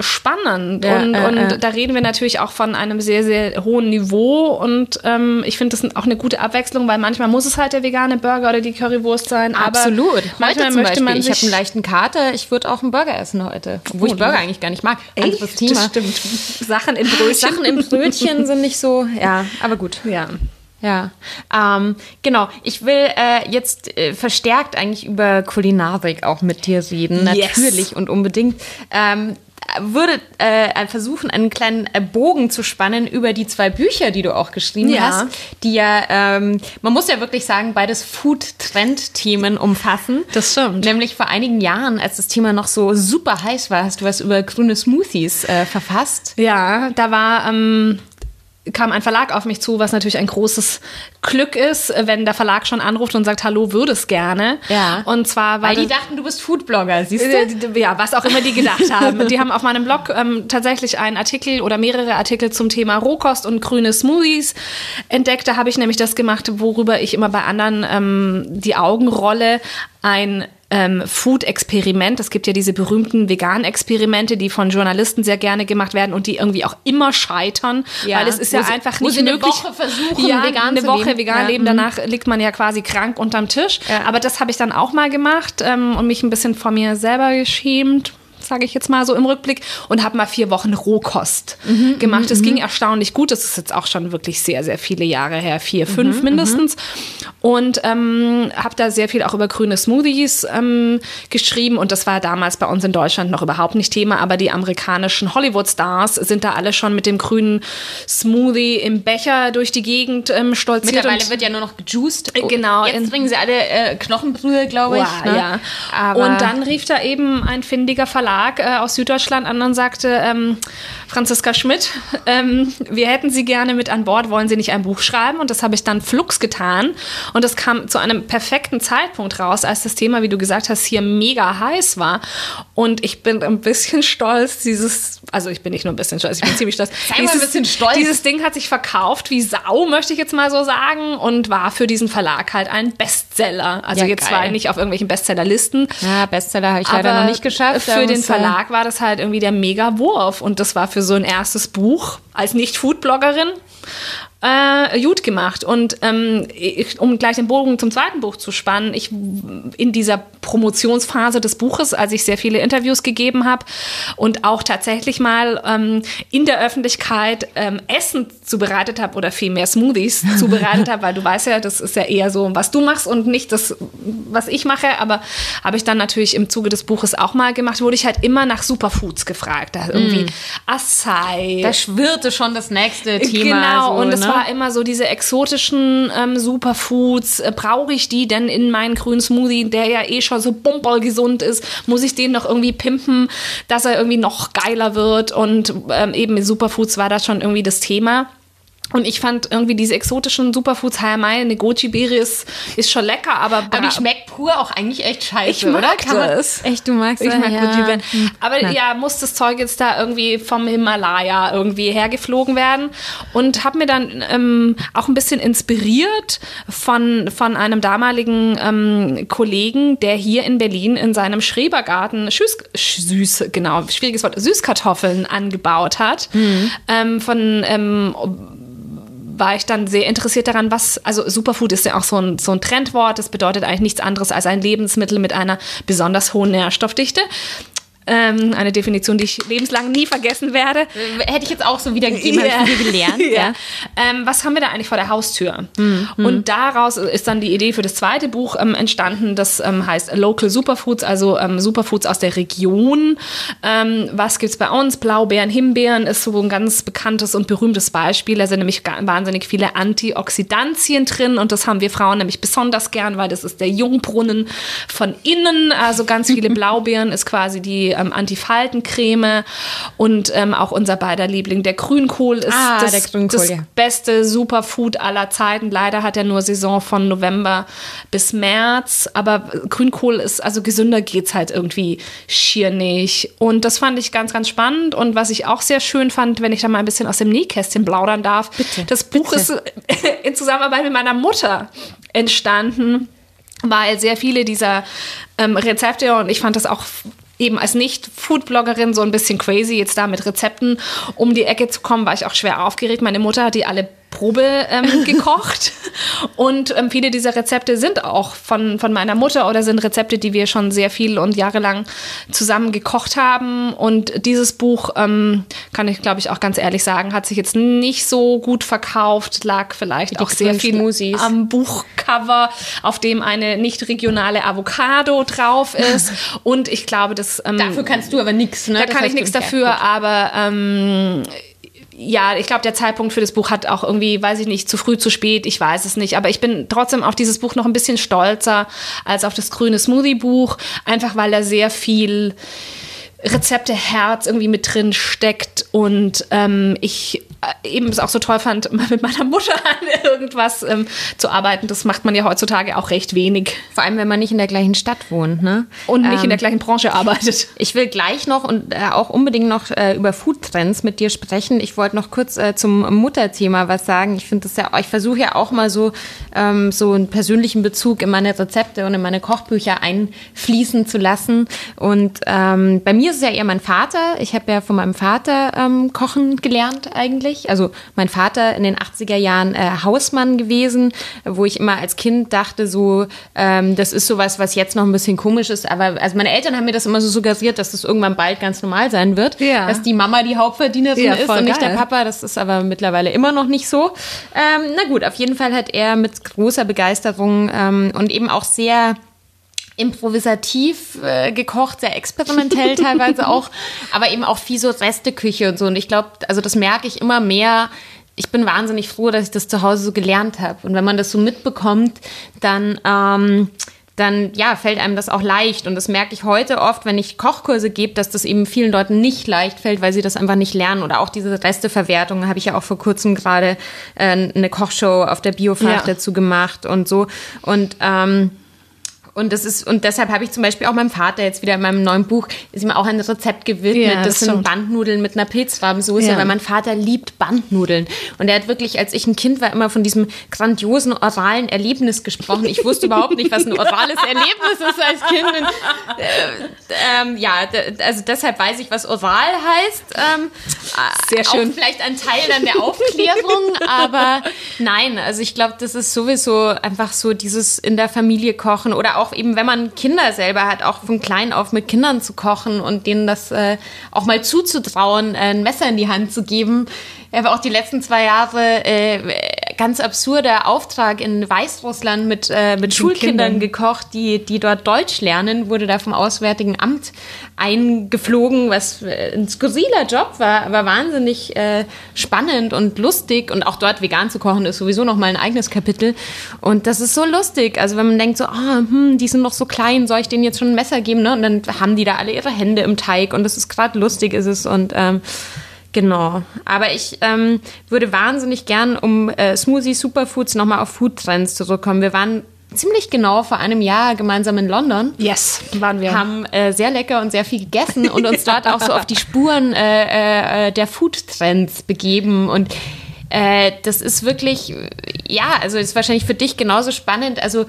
[SPEAKER 2] spannend. Ja, und, äh, und äh. da reden wir natürlich auch von einem sehr, sehr hohen Niveau. Und ähm, ich finde das auch eine gute Abwechslung, weil manchmal muss es halt der vegane Burger oder die Currywurst sein.
[SPEAKER 1] Absolut. Manchmal möchte Beispiel, man. Ich habe einen leichten Kater, ich würde auch einen Burger essen heute. Wo oh, ich Burger eigentlich gar nicht mag.
[SPEAKER 2] Echt? Anderes Thema. Das stimmt.
[SPEAKER 1] Sachen in Brötchen.
[SPEAKER 2] Sachen in Brötchen sind nicht so. Ja, aber gut.
[SPEAKER 1] Ja. Ja, ähm, genau. Ich will äh, jetzt äh, verstärkt eigentlich über Kulinarik auch mit dir reden, yes. natürlich und unbedingt. Ähm, würde äh, versuchen, einen kleinen äh, Bogen zu spannen über die zwei Bücher, die du auch geschrieben ja. hast, die ja, ähm, man muss ja wirklich sagen, beides Food-Trend-Themen umfassen.
[SPEAKER 2] Das stimmt.
[SPEAKER 1] Nämlich vor einigen Jahren, als das Thema noch so super heiß war, hast du was über grüne Smoothies äh, verfasst.
[SPEAKER 2] Ja, da war ähm, kam ein Verlag auf mich zu, was natürlich ein großes Glück ist, wenn der Verlag schon anruft und sagt, hallo, würde es gerne.
[SPEAKER 1] Ja.
[SPEAKER 2] Und zwar, weil,
[SPEAKER 1] weil die dachten, du bist Foodblogger, siehst du?
[SPEAKER 2] Ja, was auch immer die gedacht haben. die haben auf meinem Blog ähm, tatsächlich einen Artikel oder mehrere Artikel zum Thema Rohkost und grüne Smoothies entdeckt. Da habe ich nämlich das gemacht, worüber ich immer bei anderen ähm, die Augen rolle. Ein ähm, Food-Experiment. Es gibt ja diese berühmten Vegan-Experimente, die von Journalisten sehr gerne gemacht werden und die irgendwie auch immer scheitern, ja. weil es ist ja
[SPEAKER 1] wo
[SPEAKER 2] einfach
[SPEAKER 1] sie,
[SPEAKER 2] nicht
[SPEAKER 1] eine
[SPEAKER 2] möglich.
[SPEAKER 1] Woche versuchen,
[SPEAKER 2] ja,
[SPEAKER 1] vegan
[SPEAKER 2] eine
[SPEAKER 1] zu
[SPEAKER 2] Woche
[SPEAKER 1] leben.
[SPEAKER 2] vegan
[SPEAKER 1] ja.
[SPEAKER 2] leben. Danach liegt man ja quasi krank unterm Tisch. Ja. Aber das habe ich dann auch mal gemacht ähm, und mich ein bisschen vor mir selber geschämt sage ich jetzt mal so im Rückblick, und habe mal vier Wochen Rohkost mhm, gemacht. Es mhm. ging erstaunlich gut. Das ist jetzt auch schon wirklich sehr, sehr viele Jahre her, vier, fünf mhm, mindestens. Und ähm, habe da sehr viel auch über grüne Smoothies ähm, geschrieben. Und das war damals bei uns in Deutschland noch überhaupt nicht Thema. Aber die amerikanischen Hollywood-Stars sind da alle schon mit dem grünen Smoothie im Becher durch die Gegend ähm, stolziert.
[SPEAKER 1] Mittlerweile wird ja nur noch gejuiced.
[SPEAKER 2] Äh, genau.
[SPEAKER 1] Jetzt bringen sie alle äh, Knochenbrühe, glaube ich.
[SPEAKER 2] Wow, ne? ja. Aber und dann rief da eben ein findiger Verlag Verlag äh, aus Süddeutschland an und sagte, ähm, Franziska Schmidt, ähm, wir hätten Sie gerne mit an Bord, wollen Sie nicht ein Buch schreiben? Und das habe ich dann flugs getan. Und das kam zu einem perfekten Zeitpunkt raus, als das Thema, wie du gesagt hast, hier mega heiß war. Und ich bin ein bisschen stolz, dieses, also ich bin nicht nur ein bisschen stolz, ich bin ziemlich stolz.
[SPEAKER 1] Sei dieses, ein bisschen stolz.
[SPEAKER 2] Dieses Ding hat sich verkauft wie Sau, möchte ich jetzt mal so sagen, und war für diesen Verlag halt ein Bestseller. Also ja, jetzt geil. zwar nicht auf irgendwelchen Bestsellerlisten.
[SPEAKER 1] Ja, Bestseller habe ich leider noch nicht geschafft.
[SPEAKER 2] Für den Verlag war das halt irgendwie der Mega-Wurf. Und das war für so ein erstes Buch als Nicht-Food-Bloggerin äh, gut gemacht. Und ähm, ich, um gleich den Bogen zum zweiten Buch zu spannen, ich in dieser Promotionsphase des Buches, als ich sehr viele Interviews gegeben habe und auch tatsächlich mal ähm, in der Öffentlichkeit ähm, Essen zubereitet habe oder vielmehr Smoothies zubereitet habe, weil du weißt ja, das ist ja eher so, was du machst und nicht das, was ich mache. Aber habe ich dann natürlich im Zuge des Buches auch mal gemacht, wurde ich halt immer nach Superfoods gefragt. Da irgendwie mm. Acai.
[SPEAKER 1] Da schwirrte schon das nächste Thema.
[SPEAKER 2] Genau,
[SPEAKER 1] so,
[SPEAKER 2] und es ne? War immer so diese exotischen ähm, Superfoods. Äh, Brauche ich die denn in meinen grünen Smoothie, der ja eh schon so bumperl gesund ist? Muss ich den noch irgendwie pimpen, dass er irgendwie noch geiler wird? Und ähm, eben Superfoods war das schon irgendwie das Thema. Und ich fand irgendwie diese exotischen Superfoods, Hayamai, eine Goji-Beere ist, ist schon lecker, aber...
[SPEAKER 1] Aber die schmeckt pur auch eigentlich echt scheiße,
[SPEAKER 2] ich mag oder? Kann
[SPEAKER 1] das. Echt, du magst
[SPEAKER 2] Ich mag ja. Goji-Beeren. Hm. Aber Na. ja, muss das Zeug jetzt da irgendwie vom Himalaya irgendwie hergeflogen werden. Und habe mir dann ähm, auch ein bisschen inspiriert von, von einem damaligen ähm, Kollegen, der hier in Berlin in seinem Schrebergarten Süß, süß genau, schwieriges Wort, Süßkartoffeln angebaut hat. Mhm. Ähm, von ähm, war ich dann sehr interessiert daran, was, also Superfood ist ja auch so ein, so ein Trendwort. Das bedeutet eigentlich nichts anderes als ein Lebensmittel mit einer besonders hohen Nährstoffdichte. Ähm, eine Definition, die ich lebenslang nie vergessen werde.
[SPEAKER 1] Hätte ich jetzt auch so wiedergegeben, yeah. habe ich viel gelernt. ja.
[SPEAKER 2] ja. Ähm, was haben wir da eigentlich vor der Haustür? Mhm. Und daraus ist dann die Idee für das zweite Buch ähm, entstanden, das ähm, heißt Local Superfoods, also ähm, Superfoods aus der Region. Ähm, was gibt's bei uns? Blaubeeren, Himbeeren ist so ein ganz bekanntes und berühmtes Beispiel. Da sind nämlich wahnsinnig viele Antioxidantien drin und das haben wir Frauen nämlich besonders gern, weil das ist der Jungbrunnen von innen. Also ganz viele Blaubeeren ist quasi die ähm, Antifaltencreme und ähm, auch unser beider Liebling, der Grünkohl, ist
[SPEAKER 1] ah,
[SPEAKER 2] das,
[SPEAKER 1] Grünkohl,
[SPEAKER 2] das
[SPEAKER 1] ja.
[SPEAKER 2] beste Superfood aller Zeiten. Leider hat er nur Saison von November bis März, aber Grünkohl ist, also gesünder geht es halt irgendwie schier nicht. Und das fand ich ganz, ganz spannend. Und was ich auch sehr schön fand, wenn ich da mal ein bisschen aus dem Nähkästchen plaudern darf,
[SPEAKER 1] bitte,
[SPEAKER 2] das Buch
[SPEAKER 1] bitte.
[SPEAKER 2] ist in Zusammenarbeit mit meiner Mutter entstanden weil sehr viele dieser ähm, Rezepte und ich fand das auch eben als Nicht-Food-Bloggerin so ein bisschen crazy, jetzt da mit Rezepten um die Ecke zu kommen, war ich auch schwer aufgeregt. Meine Mutter hat die alle Probe ähm, gekocht. und ähm, viele dieser Rezepte sind auch von, von meiner Mutter oder sind Rezepte, die wir schon sehr viel und jahrelang zusammen gekocht haben. Und dieses Buch, ähm, kann ich glaube ich auch ganz ehrlich sagen, hat sich jetzt nicht so gut verkauft, lag vielleicht auch sehr viel Smoothies. am Buchcover, auf dem eine nicht regionale Avocado drauf ist. und ich glaube, das.
[SPEAKER 1] Ähm, dafür kannst du aber nichts, ne?
[SPEAKER 2] Da das kann ich nichts dafür, aber ähm, ja, ich glaube, der Zeitpunkt für das Buch hat auch irgendwie, weiß ich nicht, zu früh, zu spät, ich weiß es nicht. Aber ich bin trotzdem auf dieses Buch noch ein bisschen stolzer als auf das grüne Smoothie-Buch, einfach weil da sehr viel Rezepte-Herz irgendwie mit drin steckt und ähm, ich eben es auch so toll fand, mit meiner Mutter an irgendwas ähm, zu arbeiten. Das macht man ja heutzutage auch recht wenig.
[SPEAKER 1] Vor allem, wenn man nicht in der gleichen Stadt wohnt, ne?
[SPEAKER 2] Und nicht ähm, in der gleichen Branche arbeitet.
[SPEAKER 1] Ich will gleich noch und äh, auch unbedingt noch äh, über Foodtrends mit dir sprechen. Ich wollte noch kurz äh, zum Mutterthema was sagen. Ich finde das ja, ich versuche ja auch mal so, ähm, so einen persönlichen Bezug in meine Rezepte und in meine Kochbücher einfließen zu lassen. Und ähm, bei mir ist es ja eher mein Vater. Ich habe ja von meinem Vater ähm, kochen gelernt eigentlich. Also mein Vater in den 80er Jahren äh, Hausmann gewesen, wo ich immer als Kind dachte, so, ähm, das ist sowas, was jetzt noch ein bisschen komisch ist. Aber also meine Eltern haben mir das immer so suggeriert, dass das irgendwann bald ganz normal sein wird. Ja. Dass die Mama die Hauptverdienerin ja, ist und nicht geil. der Papa. Das ist aber mittlerweile immer noch nicht so. Ähm, na gut, auf jeden Fall hat er mit großer Begeisterung ähm, und eben auch sehr improvisativ äh, gekocht, sehr experimentell teilweise auch, aber eben auch viel so Resteküche und so. Und ich glaube, also das merke ich immer mehr. Ich bin wahnsinnig froh, dass ich das zu Hause so gelernt habe. Und wenn man das so mitbekommt, dann ähm, dann ja, fällt einem das auch leicht. Und das merke ich heute oft, wenn ich Kochkurse gebe, dass das eben vielen Leuten nicht leicht fällt, weil sie das einfach nicht lernen. Oder auch diese Resteverwertung habe ich ja auch vor kurzem gerade äh, eine Kochshow auf der Biofach ja. dazu gemacht und so. Und ähm, und das ist, und deshalb habe ich zum Beispiel auch meinem Vater jetzt wieder in meinem neuen Buch, ist ihm auch ein Rezept gewidmet. Ja, das, das sind Bandnudeln mit einer Pilzrabensoße, ja. weil mein Vater liebt Bandnudeln. Und er hat wirklich, als ich ein Kind war, immer von diesem grandiosen oralen Erlebnis gesprochen. Ich wusste überhaupt nicht, was ein orales Erlebnis ist als Kind. Und, äh, ähm, ja, also deshalb weiß ich, was oral heißt. Ähm,
[SPEAKER 2] Sehr schön.
[SPEAKER 1] Auch vielleicht ein Teil dann der Aufklärung, aber nein, also ich glaube, das ist sowieso einfach so dieses in der Familie kochen oder auch auch eben, wenn man Kinder selber hat, auch von klein auf mit Kindern zu kochen und denen das äh, auch mal zuzutrauen, äh, ein Messer in die Hand zu geben. Ich habe auch die letzten zwei Jahre äh, ganz absurder Auftrag in Weißrussland mit, äh, mit Schulkindern Kindern. gekocht, die, die dort Deutsch lernen, wurde da vom Auswärtigen Amt eingeflogen, was äh, ein skurriler Job war, aber wahnsinnig äh, spannend und lustig. Und auch dort vegan zu kochen ist sowieso noch mal ein eigenes Kapitel. Und das ist so lustig. Also wenn man denkt so, ah, hm, die sind noch so klein, soll ich denen jetzt schon ein Messer geben? Ne? Und dann haben die da alle ihre Hände im Teig und das ist gerade lustig, ist es. Und ähm, Genau. Aber ich ähm, würde wahnsinnig gern, um äh, Smoothie Superfoods nochmal auf Foodtrends zurückkommen. Wir waren ziemlich genau vor einem Jahr gemeinsam in London.
[SPEAKER 2] Yes, waren wir.
[SPEAKER 1] Haben äh, sehr lecker und sehr viel gegessen und uns dort auch so auf die Spuren äh, äh, der Foodtrends begeben. Und äh, das ist wirklich, ja, also ist wahrscheinlich für dich genauso spannend. Also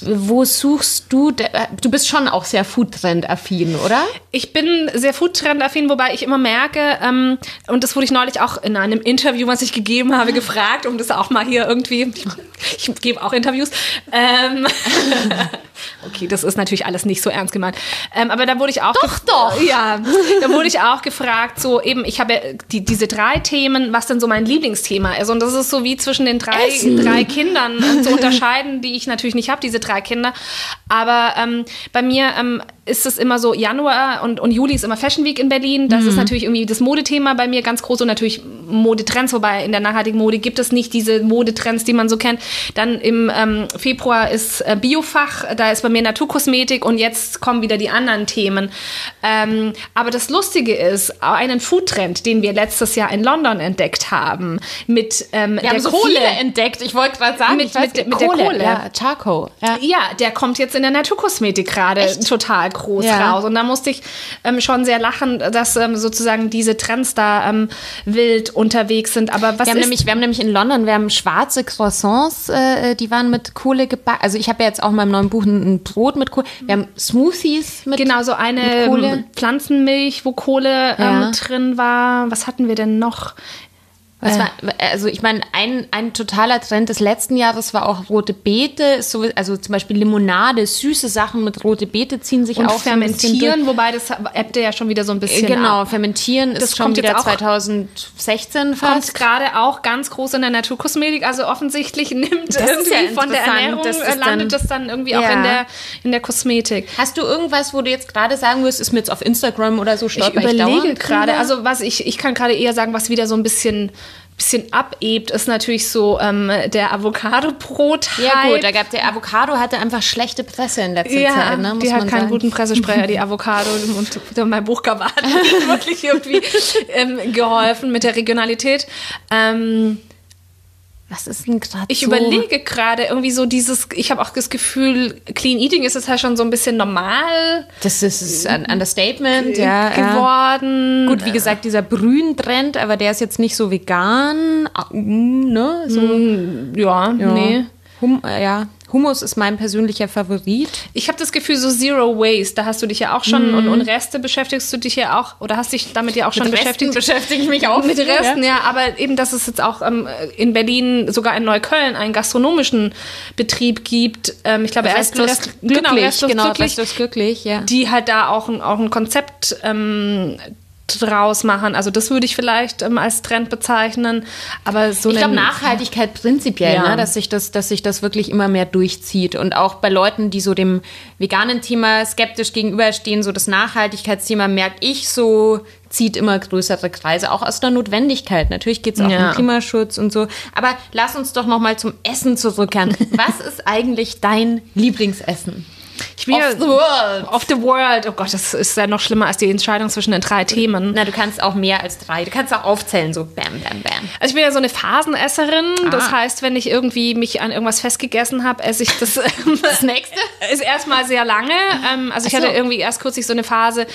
[SPEAKER 1] wo suchst du? Du bist schon auch sehr Foodtrend-affin, oder?
[SPEAKER 2] Ich bin sehr Foodtrend-affin, wobei ich immer merke, ähm, und das wurde ich neulich auch in einem Interview, was ich gegeben habe, gefragt, um das auch mal hier irgendwie, ich, ich gebe auch Interviews. Ähm, okay, das ist natürlich alles nicht so ernst gemeint. Ähm, aber da wurde ich auch.
[SPEAKER 1] Doch, doch!
[SPEAKER 2] Ja, da wurde ich auch gefragt, so eben, ich habe ja die, diese drei Themen, was denn so mein Lieblingsthema ist. Und das ist so wie zwischen den drei, drei Kindern zu unterscheiden, die ich natürlich nicht habe, diese drei Kinder. Aber ähm, bei mir ähm, ist es immer so, Januar und, und Juli ist immer Fashion Week in Berlin. Das mhm. ist natürlich irgendwie das Modethema bei mir ganz groß und natürlich Modetrends, wobei in der nachhaltigen Mode gibt es nicht diese Modetrends, die man so kennt. Dann im ähm, Februar ist äh, Biofach, da ist bei mir Naturkosmetik und jetzt kommen wieder die anderen Themen. Ähm, aber das Lustige ist, einen Foodtrend, den wir letztes Jahr in London entdeckt haben, mit ähm, der
[SPEAKER 1] so Kohle entdeckt. Ich wollte gerade sagen,
[SPEAKER 2] mit, mit, mit Kohle, der Kohle.
[SPEAKER 1] Ja, Charcoal.
[SPEAKER 2] Ja. ja, der kommt jetzt in der Naturkosmetik gerade total groß ja. raus. Und da musste ich ähm, schon sehr lachen, dass ähm, sozusagen diese Trends da ähm, wild unterwegs sind. Aber was
[SPEAKER 1] wir haben, nämlich, wir haben nämlich in London, wir haben schwarze Croissants, äh, die waren mit Kohle gebacken. Also ich habe ja jetzt auch in meinem neuen Buch ein, ein, Brot mit Kohle. Wir haben Smoothies mit
[SPEAKER 2] Genau, so eine Kohle. Pflanzenmilch, wo Kohle ähm, ja. drin war. Was hatten wir denn noch?
[SPEAKER 1] War, also ich meine, ein, ein totaler Trend des letzten Jahres war auch rote Beete, so, also zum Beispiel Limonade, süße Sachen mit rote Beete ziehen sich
[SPEAKER 2] und
[SPEAKER 1] auch
[SPEAKER 2] fermentieren, wobei das ebbte ja schon wieder so ein bisschen
[SPEAKER 1] Genau, ab. fermentieren das ist schon wieder 2016
[SPEAKER 2] fast. Kommt gerade auch ganz groß in der Naturkosmetik, also offensichtlich nimmt das irgendwie ja von der Ernährung das äh, landet das dann irgendwie ja. auch in der, in der Kosmetik.
[SPEAKER 1] Hast du irgendwas, wo du jetzt gerade sagen wirst, ist mir jetzt auf Instagram oder so
[SPEAKER 2] stolper ich überlege gerade, also was ich, ich kann gerade eher sagen, was wieder so ein bisschen bisschen abebt, ist natürlich so ähm, der Avocado-Brot.
[SPEAKER 1] Ja gut, da gab der Avocado hatte einfach schlechte Presse in letzter
[SPEAKER 2] ja,
[SPEAKER 1] Zeit.
[SPEAKER 2] Ne, die hat keinen sagen. guten Pressesprecher, die Avocado. und mein Buchcover hat wirklich irgendwie ähm, geholfen mit der Regionalität. Ähm,
[SPEAKER 1] was ist denn gerade
[SPEAKER 2] Ich so? überlege gerade irgendwie so dieses, ich habe auch das Gefühl, Clean Eating ist jetzt halt schon so ein bisschen normal.
[SPEAKER 1] Das ist, ist ein Understatement,
[SPEAKER 2] ja. Geworden.
[SPEAKER 1] Ja. Gut, wie gesagt, dieser Brühen-Trend, aber der ist jetzt nicht so vegan, ne? So,
[SPEAKER 2] mm, ja, ja, nee.
[SPEAKER 1] Hum, ja, Hummus ist mein persönlicher Favorit.
[SPEAKER 2] Ich habe das Gefühl, so Zero Waste, da hast du dich ja auch schon, mm. und, und Reste beschäftigst du dich ja auch, oder hast dich damit ja auch schon
[SPEAKER 1] mit
[SPEAKER 2] beschäftigt.
[SPEAKER 1] Resten beschäftige ich mich auch.
[SPEAKER 2] Mit Resten, ja. ja. aber eben, dass es jetzt auch ähm, in Berlin, sogar in Neukölln, einen gastronomischen Betrieb gibt. Ähm, ich glaube,
[SPEAKER 1] restlos, Rest, glücklich, genau, restlos genau, glücklich, restlos glücklich, ja.
[SPEAKER 2] Die halt da auch ein, auch ein Konzept ähm, draus machen. Also das würde ich vielleicht ähm, als Trend bezeichnen. Aber so
[SPEAKER 1] ich glaube Nachhaltigkeit prinzipiell, ja. ne? dass sich das, dass sich das wirklich immer mehr durchzieht und auch bei Leuten, die so dem veganen Thema skeptisch gegenüberstehen, so das Nachhaltigkeitsthema merke ich so zieht immer größere Kreise, auch aus der Notwendigkeit. Natürlich geht es auch ja. um Klimaschutz und so. Aber lass uns doch noch mal zum Essen zurückkehren. Was ist eigentlich dein Lieblingsessen?
[SPEAKER 2] Ich will of the world. Of the world. Oh Gott, das ist ja noch schlimmer als die Entscheidung zwischen den drei Themen.
[SPEAKER 1] Na, du kannst auch mehr als drei. Du kannst auch aufzählen, so bam, bam, bam.
[SPEAKER 2] Also ich bin ja so eine Phasenesserin. Ah. Das heißt, wenn ich irgendwie mich an irgendwas festgegessen habe, esse ich das.
[SPEAKER 1] das nächste?
[SPEAKER 2] Ist erstmal sehr lange. Ähm, also ich so. hatte irgendwie erst kürzlich so eine Phase,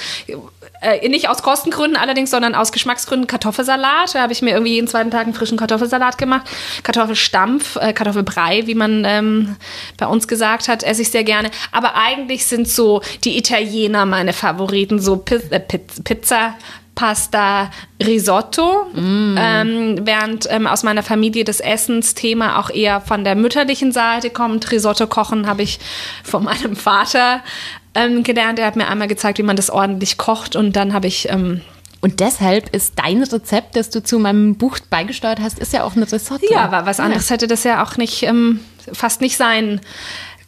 [SPEAKER 2] äh, nicht aus Kostengründen allerdings, sondern aus Geschmacksgründen Kartoffelsalat. Da habe ich mir irgendwie jeden zweiten Tag einen frischen Kartoffelsalat gemacht. Kartoffelstampf, äh, Kartoffelbrei, wie man ähm, bei uns gesagt hat, esse ich sehr gerne. Aber eigentlich sind so die Italiener meine Favoriten, so Piz äh, Pizza, Pasta, Risotto, mm. ähm, während ähm, aus meiner Familie das Essensthema auch eher von der mütterlichen Seite kommt. Risotto kochen habe ich von meinem Vater ähm, gelernt. Er hat mir einmal gezeigt, wie man das ordentlich kocht und dann habe ich ähm,
[SPEAKER 1] und deshalb ist dein Rezept, das du zu meinem Buch beigesteuert hast, ist ja auch ein Risotto.
[SPEAKER 2] Ja, aber was anderes ja. hätte das ja auch nicht, ähm, fast nicht sein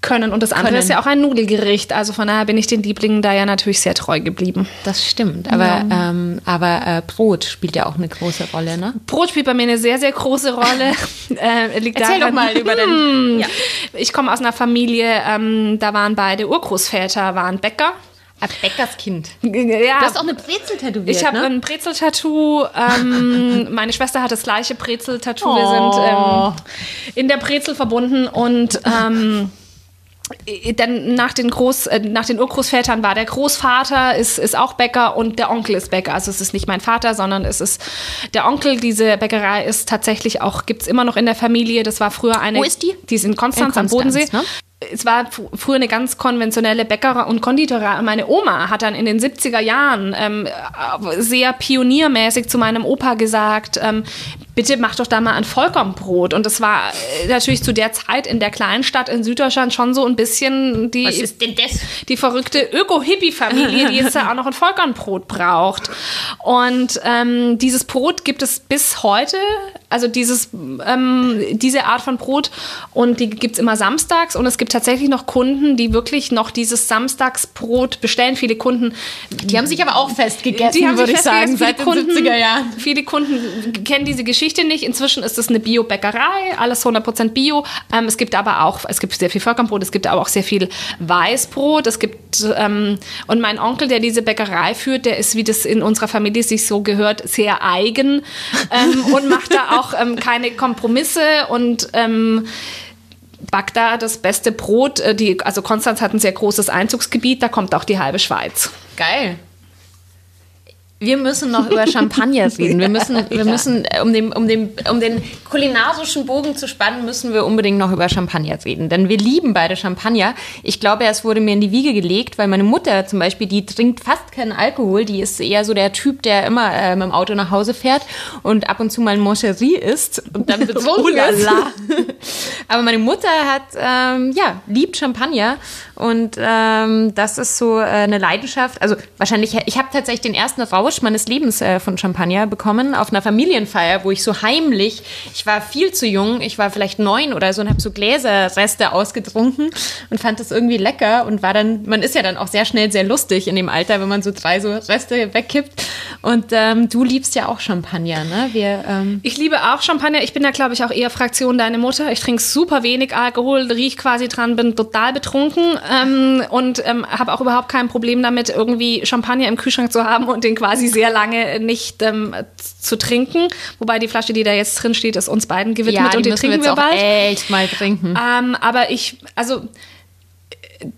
[SPEAKER 2] können. Und das andere können. ist ja auch ein Nudelgericht. Also von daher bin ich den Lieblingen da ja natürlich sehr treu geblieben.
[SPEAKER 1] Das stimmt. Aber, ja. ähm, aber äh, Brot spielt ja auch eine große Rolle, ne?
[SPEAKER 2] Brot spielt bei mir eine sehr, sehr große Rolle.
[SPEAKER 1] äh, liegt Erzähl daran, doch mal über den. Hm.
[SPEAKER 2] Ja. Ich komme aus einer Familie, ähm, da waren beide Urgroßväter, waren Bäcker.
[SPEAKER 1] Ein Bäckerskind.
[SPEAKER 2] Ja.
[SPEAKER 1] Du hast auch eine Brezel tätowiert,
[SPEAKER 2] Ich habe
[SPEAKER 1] ne?
[SPEAKER 2] ein Brezel-Tattoo. Ähm, meine Schwester hat das gleiche Brezel-Tattoo. Oh. Wir sind ähm, in der Brezel verbunden und ähm, dann nach den, Groß, äh, nach den Urgroßvätern war der Großvater, ist, ist auch Bäcker und der Onkel ist Bäcker. Also es ist nicht mein Vater, sondern es ist der Onkel. Diese Bäckerei ist tatsächlich auch, gibt es immer noch in der Familie. Das war früher eine.
[SPEAKER 1] Wo ist die?
[SPEAKER 2] Die ist in Konstanz, in Konstanz am Bodensee. Ne? es war früher eine ganz konventionelle Bäckerei und Konditorei. Meine Oma hat dann in den 70er Jahren ähm, sehr pioniermäßig zu meinem Opa gesagt, ähm, bitte mach doch da mal ein Vollkornbrot. Und das war äh, natürlich zu der Zeit in der Kleinstadt in Süddeutschland schon so ein bisschen die,
[SPEAKER 1] Was ist denn das?
[SPEAKER 2] die verrückte Öko-Hippie-Familie, die jetzt da auch noch ein Vollkornbrot braucht. Und ähm, dieses Brot gibt es bis heute, also dieses, ähm, diese Art von Brot. Und die gibt es immer samstags. Und es gibt tatsächlich noch Kunden, die wirklich noch dieses Samstagsbrot bestellen. Viele Kunden.
[SPEAKER 1] Die haben sich aber auch festgegessen, würde ich sagen,
[SPEAKER 2] seit den 70er Jahren. Viele Kunden kennen diese Geschichte Geschichte nicht. Inzwischen ist es eine Bio-Bäckerei, alles 100% Bio. Ähm, es gibt aber auch, es gibt sehr viel Vollkornbrot, es gibt aber auch sehr viel Weißbrot. Es gibt, ähm, und mein Onkel, der diese Bäckerei führt, der ist, wie das in unserer Familie sich so gehört, sehr eigen ähm, und macht da auch ähm, keine Kompromisse und ähm, back da das beste Brot. Äh, die, also Konstanz hat ein sehr großes Einzugsgebiet, da kommt auch die halbe Schweiz.
[SPEAKER 1] Geil. Wir müssen noch über Champagner reden. Wir müssen, wir müssen äh, um, den, um, den, um den kulinarischen Bogen zu spannen, müssen wir unbedingt noch über Champagner reden. Denn wir lieben beide Champagner. Ich glaube, es wurde mir in die Wiege gelegt, weil meine Mutter zum Beispiel, die trinkt fast keinen Alkohol. Die ist eher so der Typ, der immer äh, mit dem Auto nach Hause fährt und ab und zu mal ein Moncherie isst und dann betrunken ist. Aber meine Mutter hat, ähm, ja, liebt Champagner und ähm, das ist so äh, eine Leidenschaft. Also wahrscheinlich, ich habe tatsächlich den ersten Rausch meines Lebens äh, von Champagner bekommen auf einer Familienfeier, wo ich so heimlich, ich war viel zu jung, ich war vielleicht neun oder so und habe so Gläserreste ausgetrunken und fand das irgendwie lecker und war dann, man ist ja dann auch sehr schnell sehr lustig in dem Alter, wenn man so drei so Reste wegkippt. Und ähm, du liebst ja auch Champagner, ne? Wir,
[SPEAKER 2] ähm ich liebe auch Champagner. Ich bin da, glaube ich, auch eher Fraktion deine Mutter. Ich trinke super wenig Alkohol, riech quasi dran, bin total betrunken ähm, und ähm, habe auch überhaupt kein Problem damit, irgendwie Champagner im Kühlschrank zu haben und den quasi sehr lange nicht ähm, zu trinken. Wobei die Flasche, die da jetzt drin steht, ist uns beiden gewidmet
[SPEAKER 1] ja,
[SPEAKER 2] und die trinken wir, wir bald.
[SPEAKER 1] Echt mal trinken.
[SPEAKER 2] Ähm, aber ich, also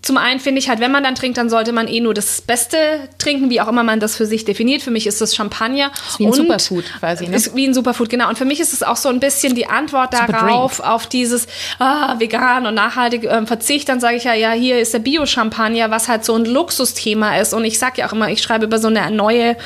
[SPEAKER 2] zum einen finde ich halt, wenn man dann trinkt, dann sollte man eh nur das Beste trinken, wie auch immer man das für sich definiert. Für mich ist das Champagner. Ist
[SPEAKER 1] wie ein Superfood quasi, ne?
[SPEAKER 2] Ist wie ein Superfood, genau. Und für mich ist es auch so ein bisschen die Antwort darauf, auf dieses ah, vegan und nachhaltig ähm, Verzicht. Dann sage ich ja, ja, hier ist der Bio-Champagner, was halt so ein Luxusthema ist. Und ich sage ja auch immer, ich schreibe über so eine neue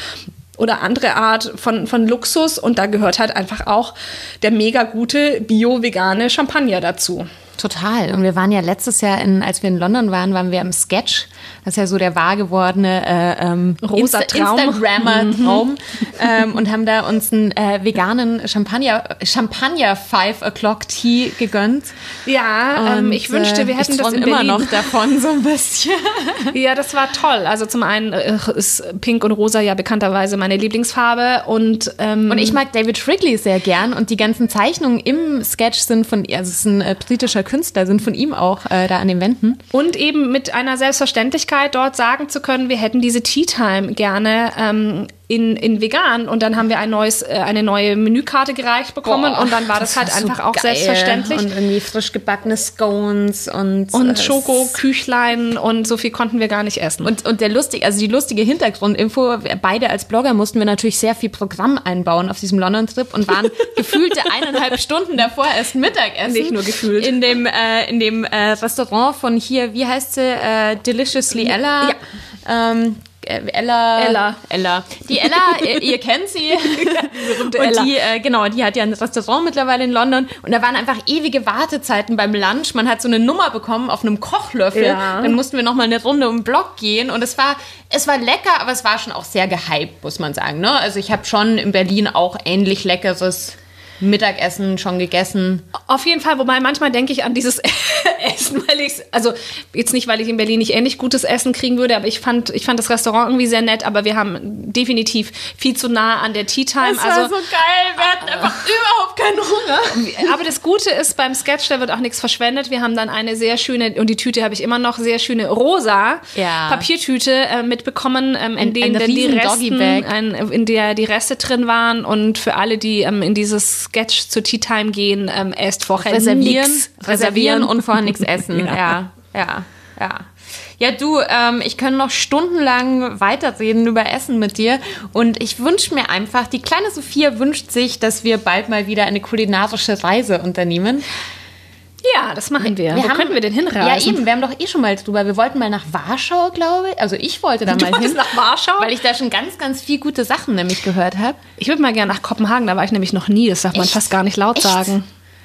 [SPEAKER 2] oder andere Art von, von Luxus und da gehört halt einfach auch der mega gute bio-vegane Champagner dazu.
[SPEAKER 1] Total. Und wir waren ja letztes Jahr, in, als wir in London waren, waren wir im Sketch. Das ist ja so der wahr gewordene äh, ähm,
[SPEAKER 2] Rosa Traum.
[SPEAKER 1] Instagrammer-Traum. Mhm. ähm, und haben da uns einen äh, veganen Champagner, Champagner Five O'Clock Tea gegönnt.
[SPEAKER 2] Ja, ähm, ich wünschte, wir äh, hätten das in
[SPEAKER 1] immer noch davon so ein bisschen.
[SPEAKER 2] ja, das war toll. Also zum einen äh, ist Pink und Rosa ja bekannterweise meine Lieblingsfarbe und
[SPEAKER 1] ähm, und ich mag David Wrigley sehr gern und die ganzen Zeichnungen im Sketch sind von, also es ist ein äh, britischer Künstler sind von ihm auch äh, da an den Wänden.
[SPEAKER 2] Und eben mit einer Selbstverständlichkeit dort sagen zu können, wir hätten diese Tea Time gerne ähm, in, in vegan und dann haben wir ein neues, äh, eine neue Menükarte gereicht bekommen Boah, und dann war das, das halt einfach so auch geil. selbstverständlich.
[SPEAKER 1] Und irgendwie frisch gebackene Scones und,
[SPEAKER 2] und äh, Schokoküchlein und so viel konnten wir gar nicht essen.
[SPEAKER 1] Und, und der lustige, also die lustige Hintergrundinfo, beide als Blogger mussten wir natürlich sehr viel Programm einbauen auf diesem London-Trip und waren gefühlte eineinhalb Stunden davor erst Mittagessen.
[SPEAKER 2] Nicht nur gefühlt.
[SPEAKER 1] In dem, äh, in dem äh, Restaurant von hier, wie heißt sie, äh, Deliciously Ella. Ja. Ähm, äh, Ella.
[SPEAKER 2] Ella.
[SPEAKER 1] Ella. Die Ella, ihr, ihr kennt sie. Die und Ella. die, äh, genau, die hat ja ein Restaurant mittlerweile in London. Und da waren einfach ewige Wartezeiten beim Lunch. Man hat so eine Nummer bekommen auf einem Kochlöffel. Ja. Dann mussten wir nochmal eine Runde um den Block gehen. Und es war, es war lecker, aber es war schon auch sehr gehypt, muss man sagen. Ne? Also ich habe schon in Berlin auch ähnlich leckeres Mittagessen schon gegessen.
[SPEAKER 2] Auf jeden Fall, wobei manchmal denke ich an dieses Essen, weil ich also jetzt nicht, weil ich in Berlin nicht ähnlich gutes Essen kriegen würde, aber ich fand, ich fand das Restaurant irgendwie sehr nett, aber wir haben definitiv viel zu nah an der Tea Time.
[SPEAKER 1] Das war also, so geil, wir hatten einfach überhaupt keinen Hunger.
[SPEAKER 2] Aber das Gute ist, beim Sketch, da wird auch nichts verschwendet. Wir haben dann eine sehr schöne, und die Tüte habe ich immer noch, sehr schöne rosa ja. Papiertüte äh, mitbekommen, ähm, in, denen die Resten, ein, in der die Reste drin waren und für alle, die ähm, in dieses Sketch zur Tea Time gehen, ähm, erst vorher
[SPEAKER 1] reservieren, nix, reservieren und vorher nichts essen. ja. ja, ja, ja. Ja, du, ähm, ich kann noch stundenlang weiterreden über Essen mit dir. Und ich wünsche mir einfach, die kleine Sophia wünscht sich, dass wir bald mal wieder eine kulinarische Reise unternehmen.
[SPEAKER 2] Ja, das machen wir. wir Wo haben, könnten wir denn hinreisen?
[SPEAKER 1] Ja, eben. Wir haben doch eh schon mal drüber. Wir wollten mal nach Warschau, glaube ich. Also ich wollte da du mal hin.
[SPEAKER 2] nach Warschau?
[SPEAKER 1] Weil ich da schon ganz, ganz viel gute Sachen nämlich gehört habe.
[SPEAKER 2] Ich würde mal gerne nach Kopenhagen. Da war ich nämlich noch nie. Das darf Echt? man fast gar nicht laut Echt? sagen.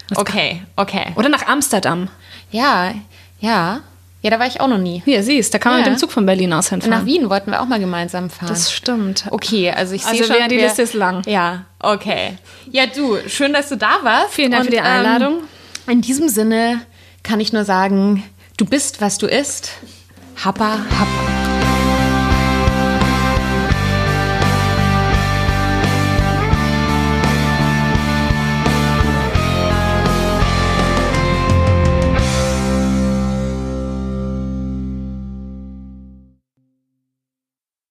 [SPEAKER 1] Das okay, okay.
[SPEAKER 2] Oder nach Amsterdam.
[SPEAKER 1] Ja, ja. Ja, da war ich auch noch nie.
[SPEAKER 2] Hier, siehst, da kann man ja. mit dem Zug von Berlin aus hinfahren.
[SPEAKER 1] Nach Wien wollten wir auch mal gemeinsam fahren.
[SPEAKER 2] Das stimmt.
[SPEAKER 1] Okay, also ich
[SPEAKER 2] also
[SPEAKER 1] sehe schon.
[SPEAKER 2] die Liste ist lang.
[SPEAKER 1] Ja, okay. Ja, du, schön, dass du da warst.
[SPEAKER 2] Vielen Dank Und, für die Einladung.
[SPEAKER 1] Ähm, in diesem Sinne kann ich nur sagen, du bist, was du isst. Happa, happa.